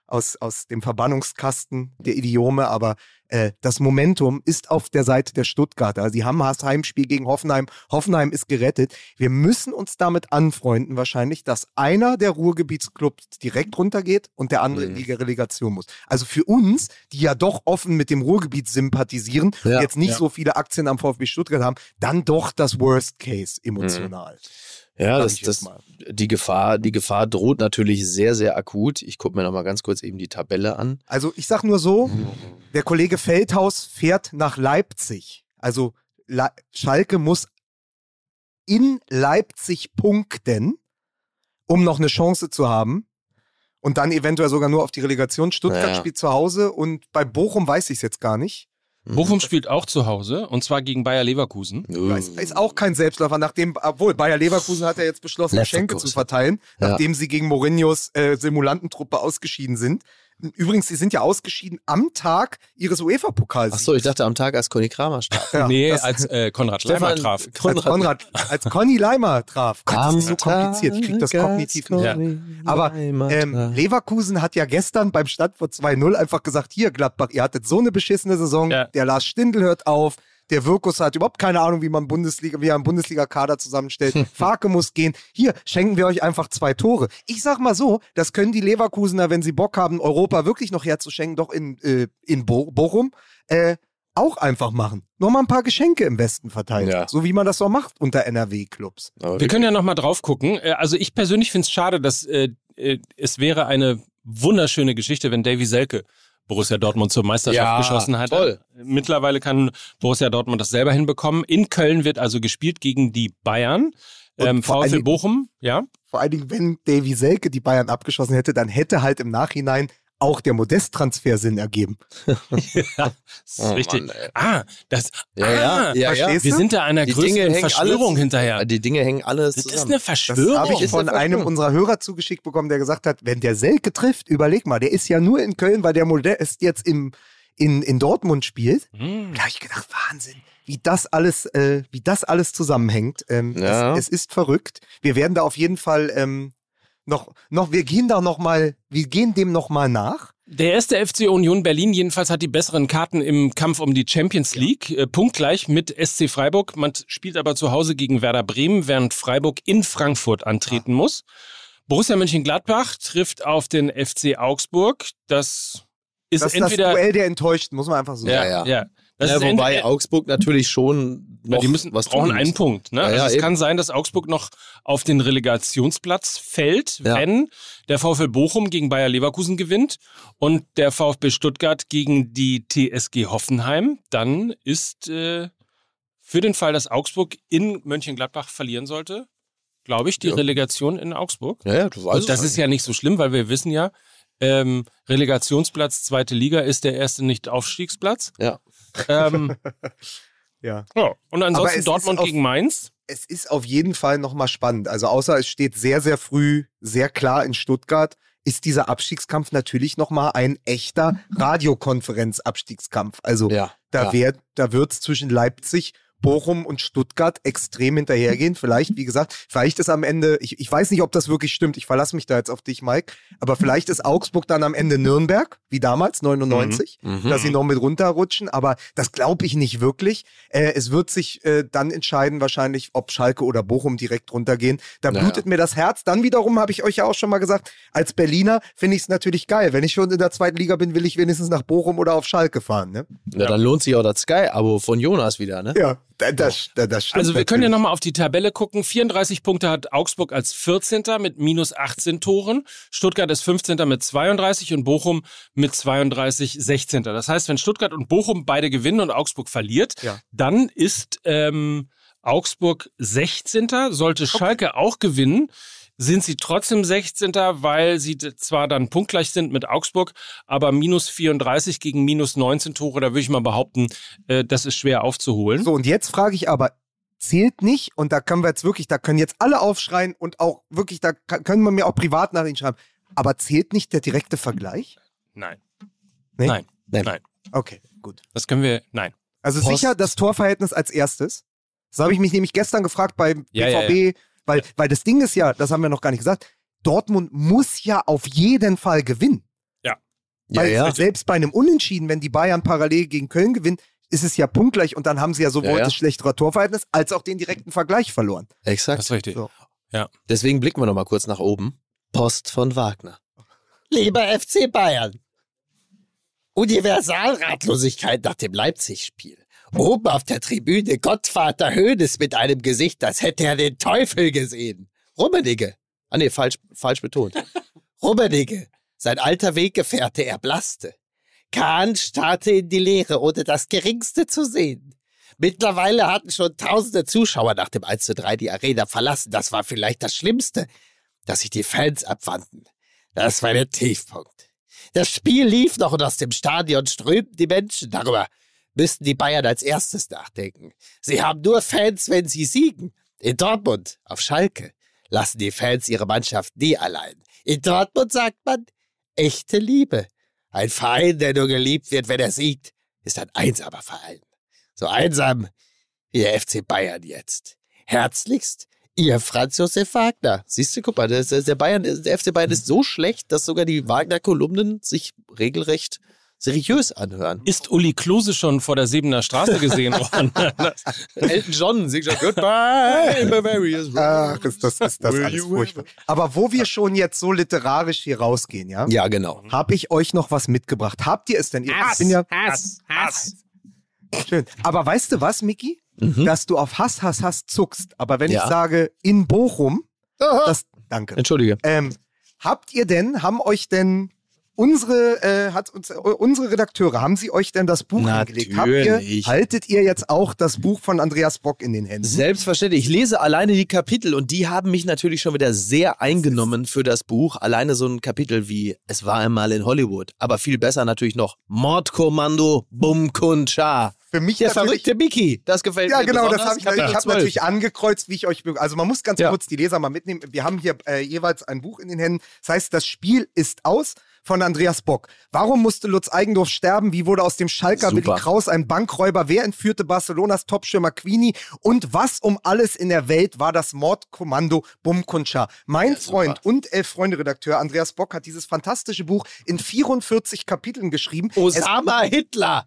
aus, aus dem Verbannungskasten der Idiome, aber äh, das Momentum ist auf der Seite der Stuttgarter. Sie haben das Heimspiel gegen Hoffenheim. Hoffenheim ist gerettet. Wir müssen uns damit anfreunden, wahrscheinlich, dass einer der Ruhrgebietsclubs direkt runtergeht und der andere in Mhm. die Relegation muss. Also für uns, die ja doch offen mit dem Ruhrgebiet sympathisieren, Ja. jetzt nicht Ja. so viele Aktien am VfB Stuttgart haben, dann doch das Worst Case emotional. Ja, Sag das, das, mal. die Gefahr, die Gefahr droht natürlich sehr, sehr akut. Ich gucke mir noch mal ganz kurz eben die Tabelle an. Also ich sag nur so, der Kollege Feldhaus fährt nach Leipzig. Also Le Schalke muss in Leipzig punkten, um noch eine Chance zu haben. Und dann eventuell sogar nur auf die Relegation. Stuttgart Ja. spielt zu Hause und bei Bochum weiß ich es jetzt gar nicht. Bochum spielt auch zu Hause und zwar gegen Bayer Leverkusen. Uh. Ist, ist auch kein Selbstläufer, nachdem, obwohl Bayer Leverkusen hat ja jetzt beschlossen, Geschenke zu verteilen, Ja. nachdem sie gegen Mourinhos äh, Simulantentruppe ausgeschieden sind. Übrigens, sie sind ja ausgeschieden am Tag ihres UEFA-Pokals. Ach so, ich dachte am Tag, als Conny Kramer starb. Ja, nee, das- als äh, Konrad Leimer Stefan- traf. als Konrad, als Conny Leimer traf. Gott, das ist so kompliziert. Ich krieg das kognitiv nicht. Ja. Aber ähm, Leverkusen hat ja gestern beim Stand vor 2-0 einfach gesagt, hier Gladbach, ihr hattet so eine beschissene Saison, Ja. der Lars Stindl hört auf, der Wirkus hat überhaupt keine Ahnung, wie man Bundesliga, wie er einen Bundesliga-Kader zusammenstellt. Farke muss gehen. Hier, schenken wir euch einfach zwei Tore. Ich sag mal so, das können die Leverkusener, wenn sie Bock haben, Europa wirklich noch herzuschenken, doch in, äh, in Bo Bochum, äh, auch einfach machen. Nochmal ein paar Geschenke im Westen verteilen. Ja. So wie man das so macht unter NRW-Clubs. Wir können ja nochmal drauf gucken. Äh, Also ich persönlich finde es schade, dass äh, äh, es wäre eine wunderschöne Geschichte, wenn Davy Selke Borussia Dortmund zur Meisterschaft Ja, geschossen hat. toll. Mittlerweile kann Borussia Dortmund das selber hinbekommen. In Köln wird also gespielt gegen die Bayern. Und Ähm, vor allen VfL Dingen- Bochum, ja. Vor allen Dingen, wenn Davy Selke die Bayern abgeschossen hätte, dann hätte halt im Nachhinein auch der Modest-Transfer Sinn ergeben. ja, das ist Oh richtig. Mann, ah, das. Ja, ah, ja, ja, verstehst Wir du? sind da einer Die größeren Verschwörung alles, hinterher. Die Dinge hängen alles Das ist zusammen. eine Das Verschwörung. habe ich ist von eine einem unserer Hörer zugeschickt bekommen, der gesagt hat, wenn der Selke trifft, überleg mal, der ist ja nur in Köln, weil der Modest jetzt im, in, in Dortmund spielt. Hm. Da habe ich gedacht, Wahnsinn, wie das alles, äh, wie das alles zusammenhängt. Ähm, Ja. es, es ist verrückt. Wir werden da auf jeden Fall ähm, noch, noch, wir gehen da noch mal, wir gehen dem noch mal nach. Der erste FC Union Berlin jedenfalls hat die besseren Karten im Kampf um die Champions League. Äh, punktgleich mit SC Freiburg. Man spielt aber zu Hause gegen Werder Bremen, während Freiburg in Frankfurt antreten muss. Borussia Mönchengladbach trifft auf den FC Augsburg. Das ist Das ist entweder. das Duell der Enttäuschten, muss man einfach so ja, sagen. ja, Ja, ja, ist wobei entweder- Augsburg natürlich schon Ja, noch die müssen, was brauchen tun einen. Punkt. Ne? Ja, also ja, es eben. kann sein, dass Augsburg noch auf den Relegationsplatz fällt, Ja. wenn der VfL Bochum gegen Bayer Leverkusen gewinnt und der VfB Stuttgart gegen die TSG Hoffenheim. Dann ist äh, für den Fall, dass Augsburg in Mönchengladbach verlieren sollte, glaube ich, die Ja. Relegation in Augsburg. Ja, ja, du weißt Und das ist ja nicht so schlimm, weil wir wissen ja, ähm, Relegationsplatz zweite Liga ist der erste Nicht-Aufstiegsplatz. Ja. Ähm, Ja. ja. Und ansonsten ist Dortmund auf- gegen Mainz. es ist auf jeden Fall nochmal spannend. Also außer es steht sehr, sehr früh, sehr klar in Stuttgart, ist dieser Abstiegskampf natürlich nochmal ein echter Radiokonferenz-Abstiegskampf. Also Ja, da, ja. wär, da wird es zwischen Leipzig, Bochum und Stuttgart extrem hinterhergehen. Vielleicht, wie gesagt, vielleicht ist am Ende, ich, ich weiß nicht, ob das wirklich stimmt, ich verlasse mich da jetzt auf dich, Mike, aber vielleicht ist Augsburg dann am Ende Nürnberg, wie damals, 99, Mhm. dass sie noch mit runterrutschen, aber das glaube ich nicht wirklich. Äh, es wird sich äh, dann entscheiden wahrscheinlich, ob Schalke oder Bochum direkt runtergehen. Da Naja. blutet mir das Herz. Dann wiederum habe ich euch ja auch schon mal gesagt, als Berliner finde ich es natürlich geil. Wenn ich schon in der zweiten Liga bin, will ich wenigstens nach Bochum oder auf Schalke fahren. Ne? Ja, dann lohnt sich auch das Sky-Abo von Jonas wieder, ne? Ja, das, da- das stimmt. Also wir können ja nochmal auf die Tabelle gucken. 34 Punkte hat Augsburg als 14. mit minus 18 Toren. Stuttgart ist 15. mit 32 und Bochum mit 32 16. Das heißt, wenn Stuttgart und Bochum beide gewinnen und Augsburg verliert, Ja. dann ist ähm, Augsburg 16. Sollte Schalke auch gewinnen, sind sie trotzdem 16. weil sie zwar dann punktgleich sind mit Augsburg, aber minus 34 gegen minus 19 Tore, da würde ich mal behaupten, äh, das ist schwer aufzuholen. So, und jetzt frage ich aber, zählt nicht, und da können wir jetzt wirklich, da können jetzt alle aufschreien und auch wirklich, da können wir mir auch privat nach ihnen schreiben, aber zählt nicht der direkte Vergleich? Nein. Nee? Nein. Nein. Nein. Okay, gut. Das können wir, nein. Also Post. sicher das Torverhältnis als erstes. Das habe ich mich nämlich gestern gefragt beim ja, BVB, ja, ja. Weil, weil das Ding ist ja, das haben wir noch gar nicht gesagt, Dortmund muss ja auf jeden Fall gewinnen. Ja. Weil ja, selbst bei einem Unentschieden, wenn die Bayern parallel gegen Köln gewinnen, ist es ja punktgleich und dann haben sie ja sowohl das schlechtere Torverhältnis als auch den direkten Vergleich verloren. Exakt. Das ist richtig. So. Ja. Deswegen blicken wir nochmal kurz nach oben. Post von Wagner. Lieber FC Bayern. Universalratlosigkeit nach dem Leipzig-Spiel. Oben auf der Tribüne Gottvater Höhnes mit einem Gesicht, als hätte er den Teufel gesehen. Rummenigge. Ah nee, falsch, falsch betont. Rummenigge. Sein alter Weggefährte erblasste. Kahn starrte in die Leere, ohne das Geringste zu sehen. Mittlerweile hatten schon tausende Zuschauer nach dem 1 zu 3 die Arena verlassen. Das war vielleicht das Schlimmste, dass sich die Fans abwandten. Das war der Tiefpunkt. Das Spiel lief noch und aus dem Stadion strömten die Menschen. Darüber müssten die Bayern als erstes nachdenken. Sie haben nur Fans, wenn sie siegen. In Dortmund, auf Schalke, lassen die Fans ihre Mannschaft nie allein. In Dortmund sagt man, echte Liebe. Ein Verein, der nur geliebt wird, wenn er siegt, ist ein einsamer Verein. So einsam wie der FC Bayern jetzt. Herzlichst, Ihr Franz Josef Wagner. Siehst du, guck mal, der, Bayern, der FC Bayern ist so schlecht, dass sogar die Wagner-Kolumnen sich regelrecht seriös anhören. Ist Uli Klose schon vor der Siebener Straße gesehen worden? Elton John singt schon Goodbye, Bavaria's Ach, ist das, ist das alles furchtbar. Aber wo wir schon jetzt so literarisch hier rausgehen, ja? Ja, genau. Habe ich euch noch was mitgebracht? Habt ihr es denn? Ihr Hass, ja Hass, Hass. Schön. Aber weißt du was, Miki? Mhm. Dass du auf Hass, Hass, Hass zuckst. Aber wenn ja. ich sage in Bochum, das, danke. Entschuldige. Ähm, habt ihr denn, haben euch denn Unsere, äh, hat uns, äh, unsere Redakteure, haben sie euch denn das Buch angelegt? Habt ihr, haltet ihr jetzt auch das Buch von Andreas Bock in den Händen? Selbstverständlich. Ich lese alleine die Kapitel und die haben mich natürlich schon wieder sehr eingenommen für das Buch. Alleine so ein Kapitel wie Es war einmal in Hollywood. Aber viel besser natürlich noch Mordkommando Bum Kun Cha. Für mich der verrückte Mickey, das gefällt ja, mir. Ja, genau, das habe ich. Kapitel ich habe natürlich angekreuzt, wie ich euch. Also man muss ganz ja. kurz die Leser mal mitnehmen. Wir haben hier äh, jeweils ein Buch in den Händen. Das heißt, das Spiel ist aus von Andreas Bock. Warum musste Lutz Eigendorf sterben? Wie wurde aus dem Schalker Super. Willi Kraus ein Bankräuber? Wer entführte Barcelonas Topstürmer Queenie? Und was um alles in der Welt war das Mordkommando Bumkuncha? Mein ja, Freund und Elf-Freunde-Redakteur Andreas Bock hat dieses fantastische Buch in 44 Kapiteln geschrieben. Osama es Hitler!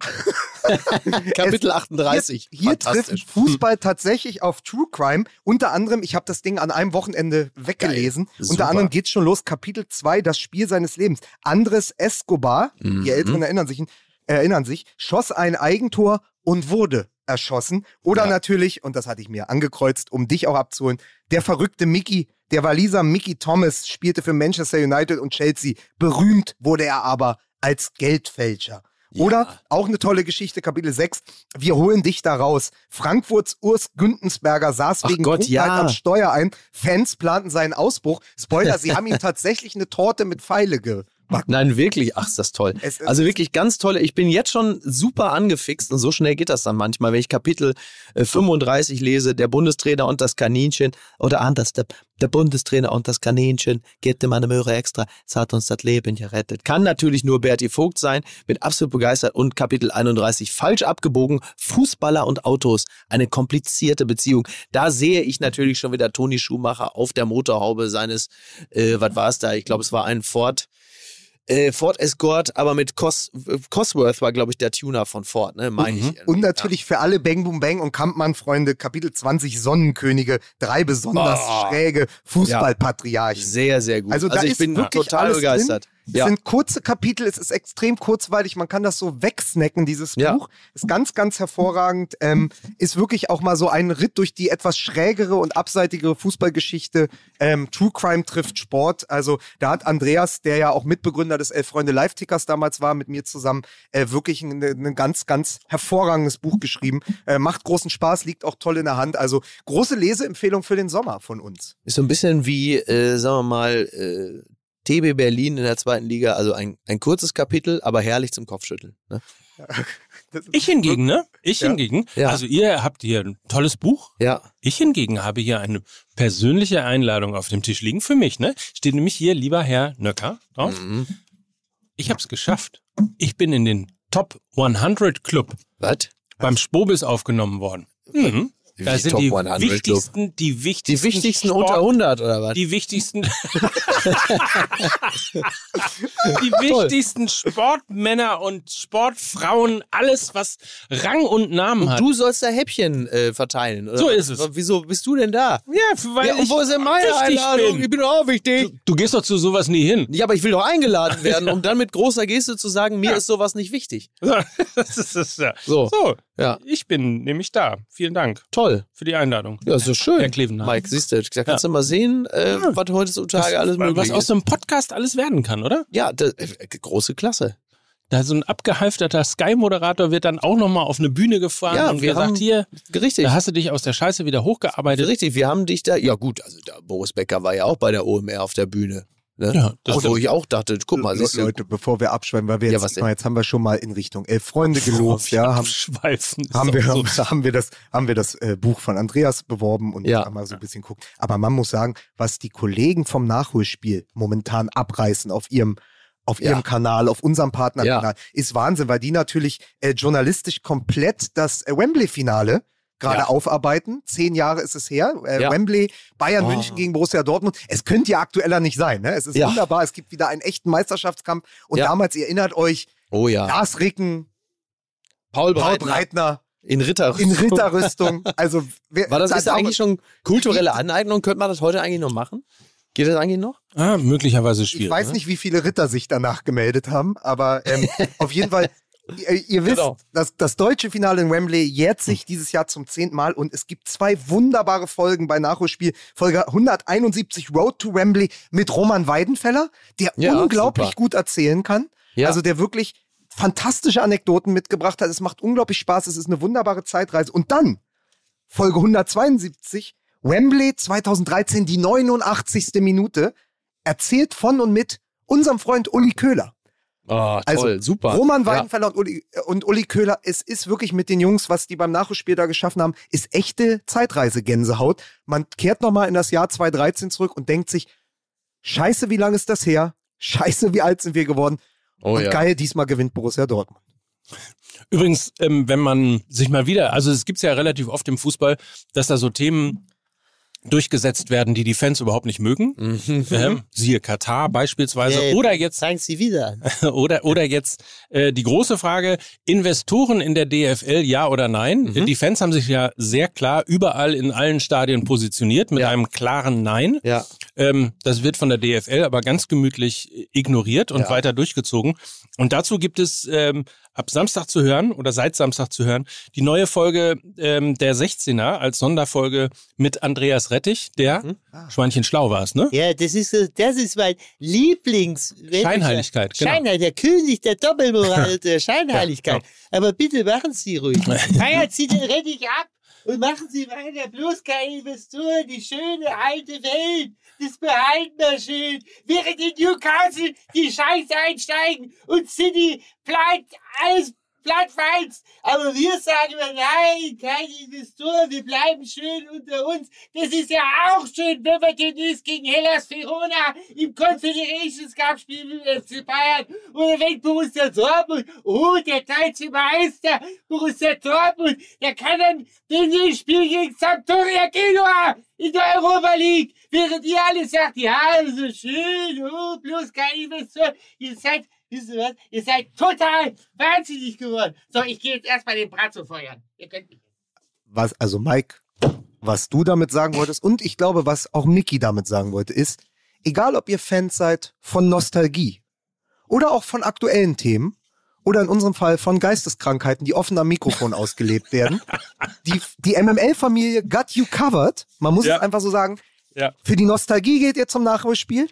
Kapitel 38. Hier, hier trifft Fußball tatsächlich auf True Crime. Unter anderem, ich habe das Ding an einem Wochenende weggelesen. Unter anderem geht es schon los, Kapitel 2, das Spiel seines Lebens. Andres Escobar, mhm. die Älteren erinnern sich, erinnern sich, schoss ein Eigentor und wurde erschossen. Oder ja. natürlich, und das hatte ich mir angekreuzt, um dich auch abzuholen, der verrückte Mickey, der Waliser Mickey Thomas spielte für Manchester United und Chelsea. Berühmt wurde er aber als Geldfälscher. Oder ja. auch eine tolle Geschichte, Kapitel 6. Wir holen dich da raus. Frankfurts Urs Güntensberger saß Ach wegen Gott, ja. am Steuer ein. Fans planten seinen Ausbruch. Spoiler, sie haben ihm tatsächlich eine Torte mit Pfeile ge Nein, wirklich. Ach, ist das toll. Es, also wirklich ganz tolle. Ich bin jetzt schon super angefixt und so schnell geht das dann manchmal, wenn ich Kapitel äh, 35 lese, der Bundestrainer und das Kaninchen oder anders, der, der Bundestrainer und das Kaninchen, geht dem eine Möhre extra, es hat uns das Leben gerettet. Kann natürlich nur Berti Vogt sein, bin absolut begeistert und Kapitel 31 falsch abgebogen, Fußballer und Autos, eine komplizierte Beziehung. Da sehe ich natürlich schon wieder Toni Schumacher auf der Motorhaube seines, äh, was war es da? Ich glaube, es war ein Ford äh, Ford Escort, aber mit Cos Cosworth war, glaube ich, der Tuner von Ford, ne? Meine mhm. ich. Und natürlich ja. für alle Bang Boom Bang und Kampmann-Freunde, Kapitel 20 Sonnenkönige, drei besonders oh. schräge Fußballpatriarchen. Ja. Sehr, sehr gut. Also, da also ich bin total begeistert. Drin. Es ja. sind kurze Kapitel, es ist extrem kurzweilig, man kann das so wegsnacken, dieses ja. Buch. Ist ganz, ganz hervorragend. Ähm, ist wirklich auch mal so ein Ritt durch die etwas schrägere und abseitigere Fußballgeschichte. Ähm, True Crime trifft Sport. Also da hat Andreas, der ja auch Mitbegründer des Elf Freunde Live-Tickers damals war, mit mir zusammen, äh, wirklich ein, ein, ganz, ganz hervorragendes Buch geschrieben. Äh, macht großen Spaß, liegt auch toll in der Hand. Also große Leseempfehlung für den Sommer von uns. Ist so ein bisschen wie, äh, sagen wir mal, äh, TB Berlin in der zweiten Liga, also ein, ein kurzes Kapitel, aber herrlich zum Kopfschütteln. Ne? Ich hingegen, ne? Ich ja. hingegen. Ja. Also ihr habt hier ein tolles Buch. Ja. Ich hingegen habe hier eine persönliche Einladung auf dem Tisch liegen für mich, ne? Steht nämlich hier, lieber Herr Nöcker, drauf. Mhm. Ich habe es geschafft. Ich bin in den Top 100 Club Was? beim Spobis aufgenommen worden. Mhm. Da sind Top die 100 wichtigsten, die Die wichtigsten, wichtigsten Sport, unter 100 oder was? die wichtigsten, die wichtigsten Sportmänner und Sportfrauen, alles was Rang und Namen hat. Du sollst da Häppchen äh, verteilen. Oder? So ist es. Wieso bist du denn da? ja, weil ja, und ich wo ist denn meine wichtig Einladung? bin. Ich bin auch wichtig. Du gehst doch zu sowas nie hin. Ja, aber ich will doch eingeladen werden, um dann mit großer Geste zu sagen, mir ist sowas nicht wichtig. Das ist, das ist, ja. So. so, Ja. ich bin nämlich da. Vielen Dank Toll. für die Einladung. Ja, ist doch schön. Herr Klevenhardt. Mike, siehst du, da kannst du mal sehen, äh, was heutzutage alles möglich was aus ist. so einem Podcast alles werden kann, oder? Ja, das, äh, große Klasse. Da so ein abgehalfterter Sky-Moderator wird dann auch nochmal auf eine Bühne gefahren Ja, und wir gesagt, haben- hier, Richtig. da hast du dich aus der Scheiße wieder hochgearbeitet. Richtig, wir haben dich da, ja gut, also da, Boris Becker war ja auch bei der OMR auf der Bühne. Ne? Ja, das Wo ich auch dachte, guck mal, Le Leute, bevor wir abschweifen, weil wir Ja, jetzt, denn? jetzt haben wir schon mal in Richtung elf Freunde gelobt, ja, haben, haben wir, so. haben wir das, haben wir das äh, Buch von Andreas beworben und Ja. haben mal so ein bisschen gucken. Aber man muss sagen, was die Kollegen vom Nachholspiel momentan abreißen auf ihrem auf Ja. ihrem Kanal, auf unserem Partnerkanal, ist Wahnsinn, weil die natürlich äh, journalistisch komplett das äh, Wembley-Finale gerade Ja. aufarbeiten. Zehn Jahre ist es her. Äh, Ja. Wembley, Bayern Oh. München gegen Borussia Dortmund. Es könnte ja aktueller nicht sein. Ne? Es ist Ja. wunderbar. Es gibt wieder einen echten Meisterschaftskampf. Und Ja. damals, ihr erinnert euch, oh ja, Lars Ricken, Paul Paul Breitner Breitner in Ritter. in Ritterrüstung. Also, wer, War das da- ist das da- eigentlich schon kulturelle Aneignung? Könnte man das heute eigentlich noch machen? Geht das eigentlich noch? Ah, möglicherweise schwierig. Ich weiß ne? nicht, wie viele Ritter sich danach gemeldet haben, aber ähm, auf jeden Fall, ihr, ihr wisst, Genau. das, das deutsche Finale in Wembley jährt sich dieses Jahr zum zehnten Mal und es gibt zwei wunderbare Folgen bei Nachholspiel. Folge 171 Road to Wembley mit Roman Weidenfeller, der Ja, unglaublich super. gut erzählen kann. Ja. Also der wirklich fantastische Anekdoten mitgebracht hat. Es macht unglaublich Spaß. Es ist eine wunderbare Zeitreise. Und dann Folge 172, Wembley 2013, die 89. Minute, erzählt von und mit unserem Freund Uli Köhler. Oh, toll, Also, super. Roman Ja. Weidenfeller und, Uli, und Uli Köhler, es ist wirklich mit den Jungs, was die beim Nachholspiel da geschaffen haben, ist echte Zeitreise-Gänsehaut. Man kehrt nochmal in das Jahr 2013 zurück und denkt sich, scheiße, wie lange ist das her? Scheiße, wie alt sind wir geworden? Oh und ja. geil, diesmal gewinnt Borussia Dortmund. Übrigens, ähm, wenn man sich mal wieder, also es gibt's ja relativ oft im Fußball, dass da so Themen durchgesetzt werden, die die Fans überhaupt nicht mögen. Mhm. Ähm, siehe Katar beispielsweise. Äh, oder jetzt Zeigen Sie wieder oder, oder jetzt äh, die große Frage, Investoren in der DFL, ja oder nein? Mhm. Die Fans haben sich ja sehr klar überall in allen Stadien positioniert mit Ja. einem klaren Nein. Ja. Ähm, das wird von der DFL aber ganz gemütlich ignoriert und Ja. weiter durchgezogen. Und dazu gibt es ähm, ab Samstag zu hören oder seit Samstag zu hören die neue Folge ähm, der 16er als Sonderfolge mit Andreas Rettich, der Mhm. Schweinchen schlau war es, ne? Ja, das ist, das ist mein Lieblings... Scheinheiligkeit, genau. Scheinheiligkeit, der König der Doppelmoral, der Scheinheiligkeit. Aber bitte machen Sie ruhig. Feiert Sie den Rettich ab und machen Sie weiter. Bloß keine Investoren, die schöne alte Welt. Das behalten wir schön. Während in Newcastle die Scheiße einsteigen und City bleibt alles plattfalls. Aber wir sagen immer, nein, keine Investoren, wir bleiben schön unter uns. Das ist ja auch schön, wenn wir demnächst gegen Hellas Verona im Confederations Cup spielen mit dem FC Bayern. Oder wenn Borussia Dortmund, oh, der deutsche Meister, Borussia Dortmund, der kann dann demnächst spielen gegen Sampdoria Genua in der Europa League. Während ihr alle sagt, ja, so schön, oh, bloß kein Investor. Ihr seid, wisst ihr was, ihr seid total wahnsinnig geworden. So, ich gehe jetzt erstmal den Bratzo feuern. Ihr könnt mich. Was, also Mike, was du damit sagen wolltest und ich glaube, was auch Mickey damit sagen wollte, ist, egal ob ihr Fans seid von Nostalgie oder auch von aktuellen Themen oder in unserem Fall von Geisteskrankheiten, die offen am Mikrofon ausgelebt werden, die, die MML-Familie got you covered. Man muss Ja. es einfach so sagen. Ja. Für die Nostalgie geht ihr zum Nachholspiel.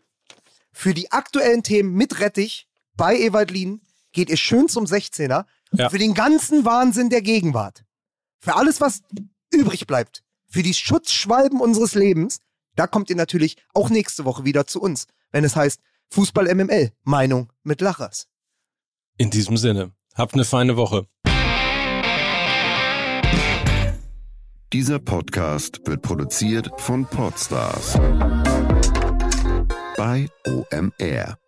Für die aktuellen Themen mit Rettich bei Ewald Lien geht ihr schön zum 16er. Ja. Für den ganzen Wahnsinn der Gegenwart. Für alles, was übrig bleibt. Für die Schutzschwalben unseres Lebens. Da kommt ihr natürlich auch nächste Woche wieder zu uns, wenn es heißt Fußball MML. Meinung mit Lachers. In diesem Sinne. Habt eine feine Woche. Dieser Podcast wird produziert von Podstars bei OMR.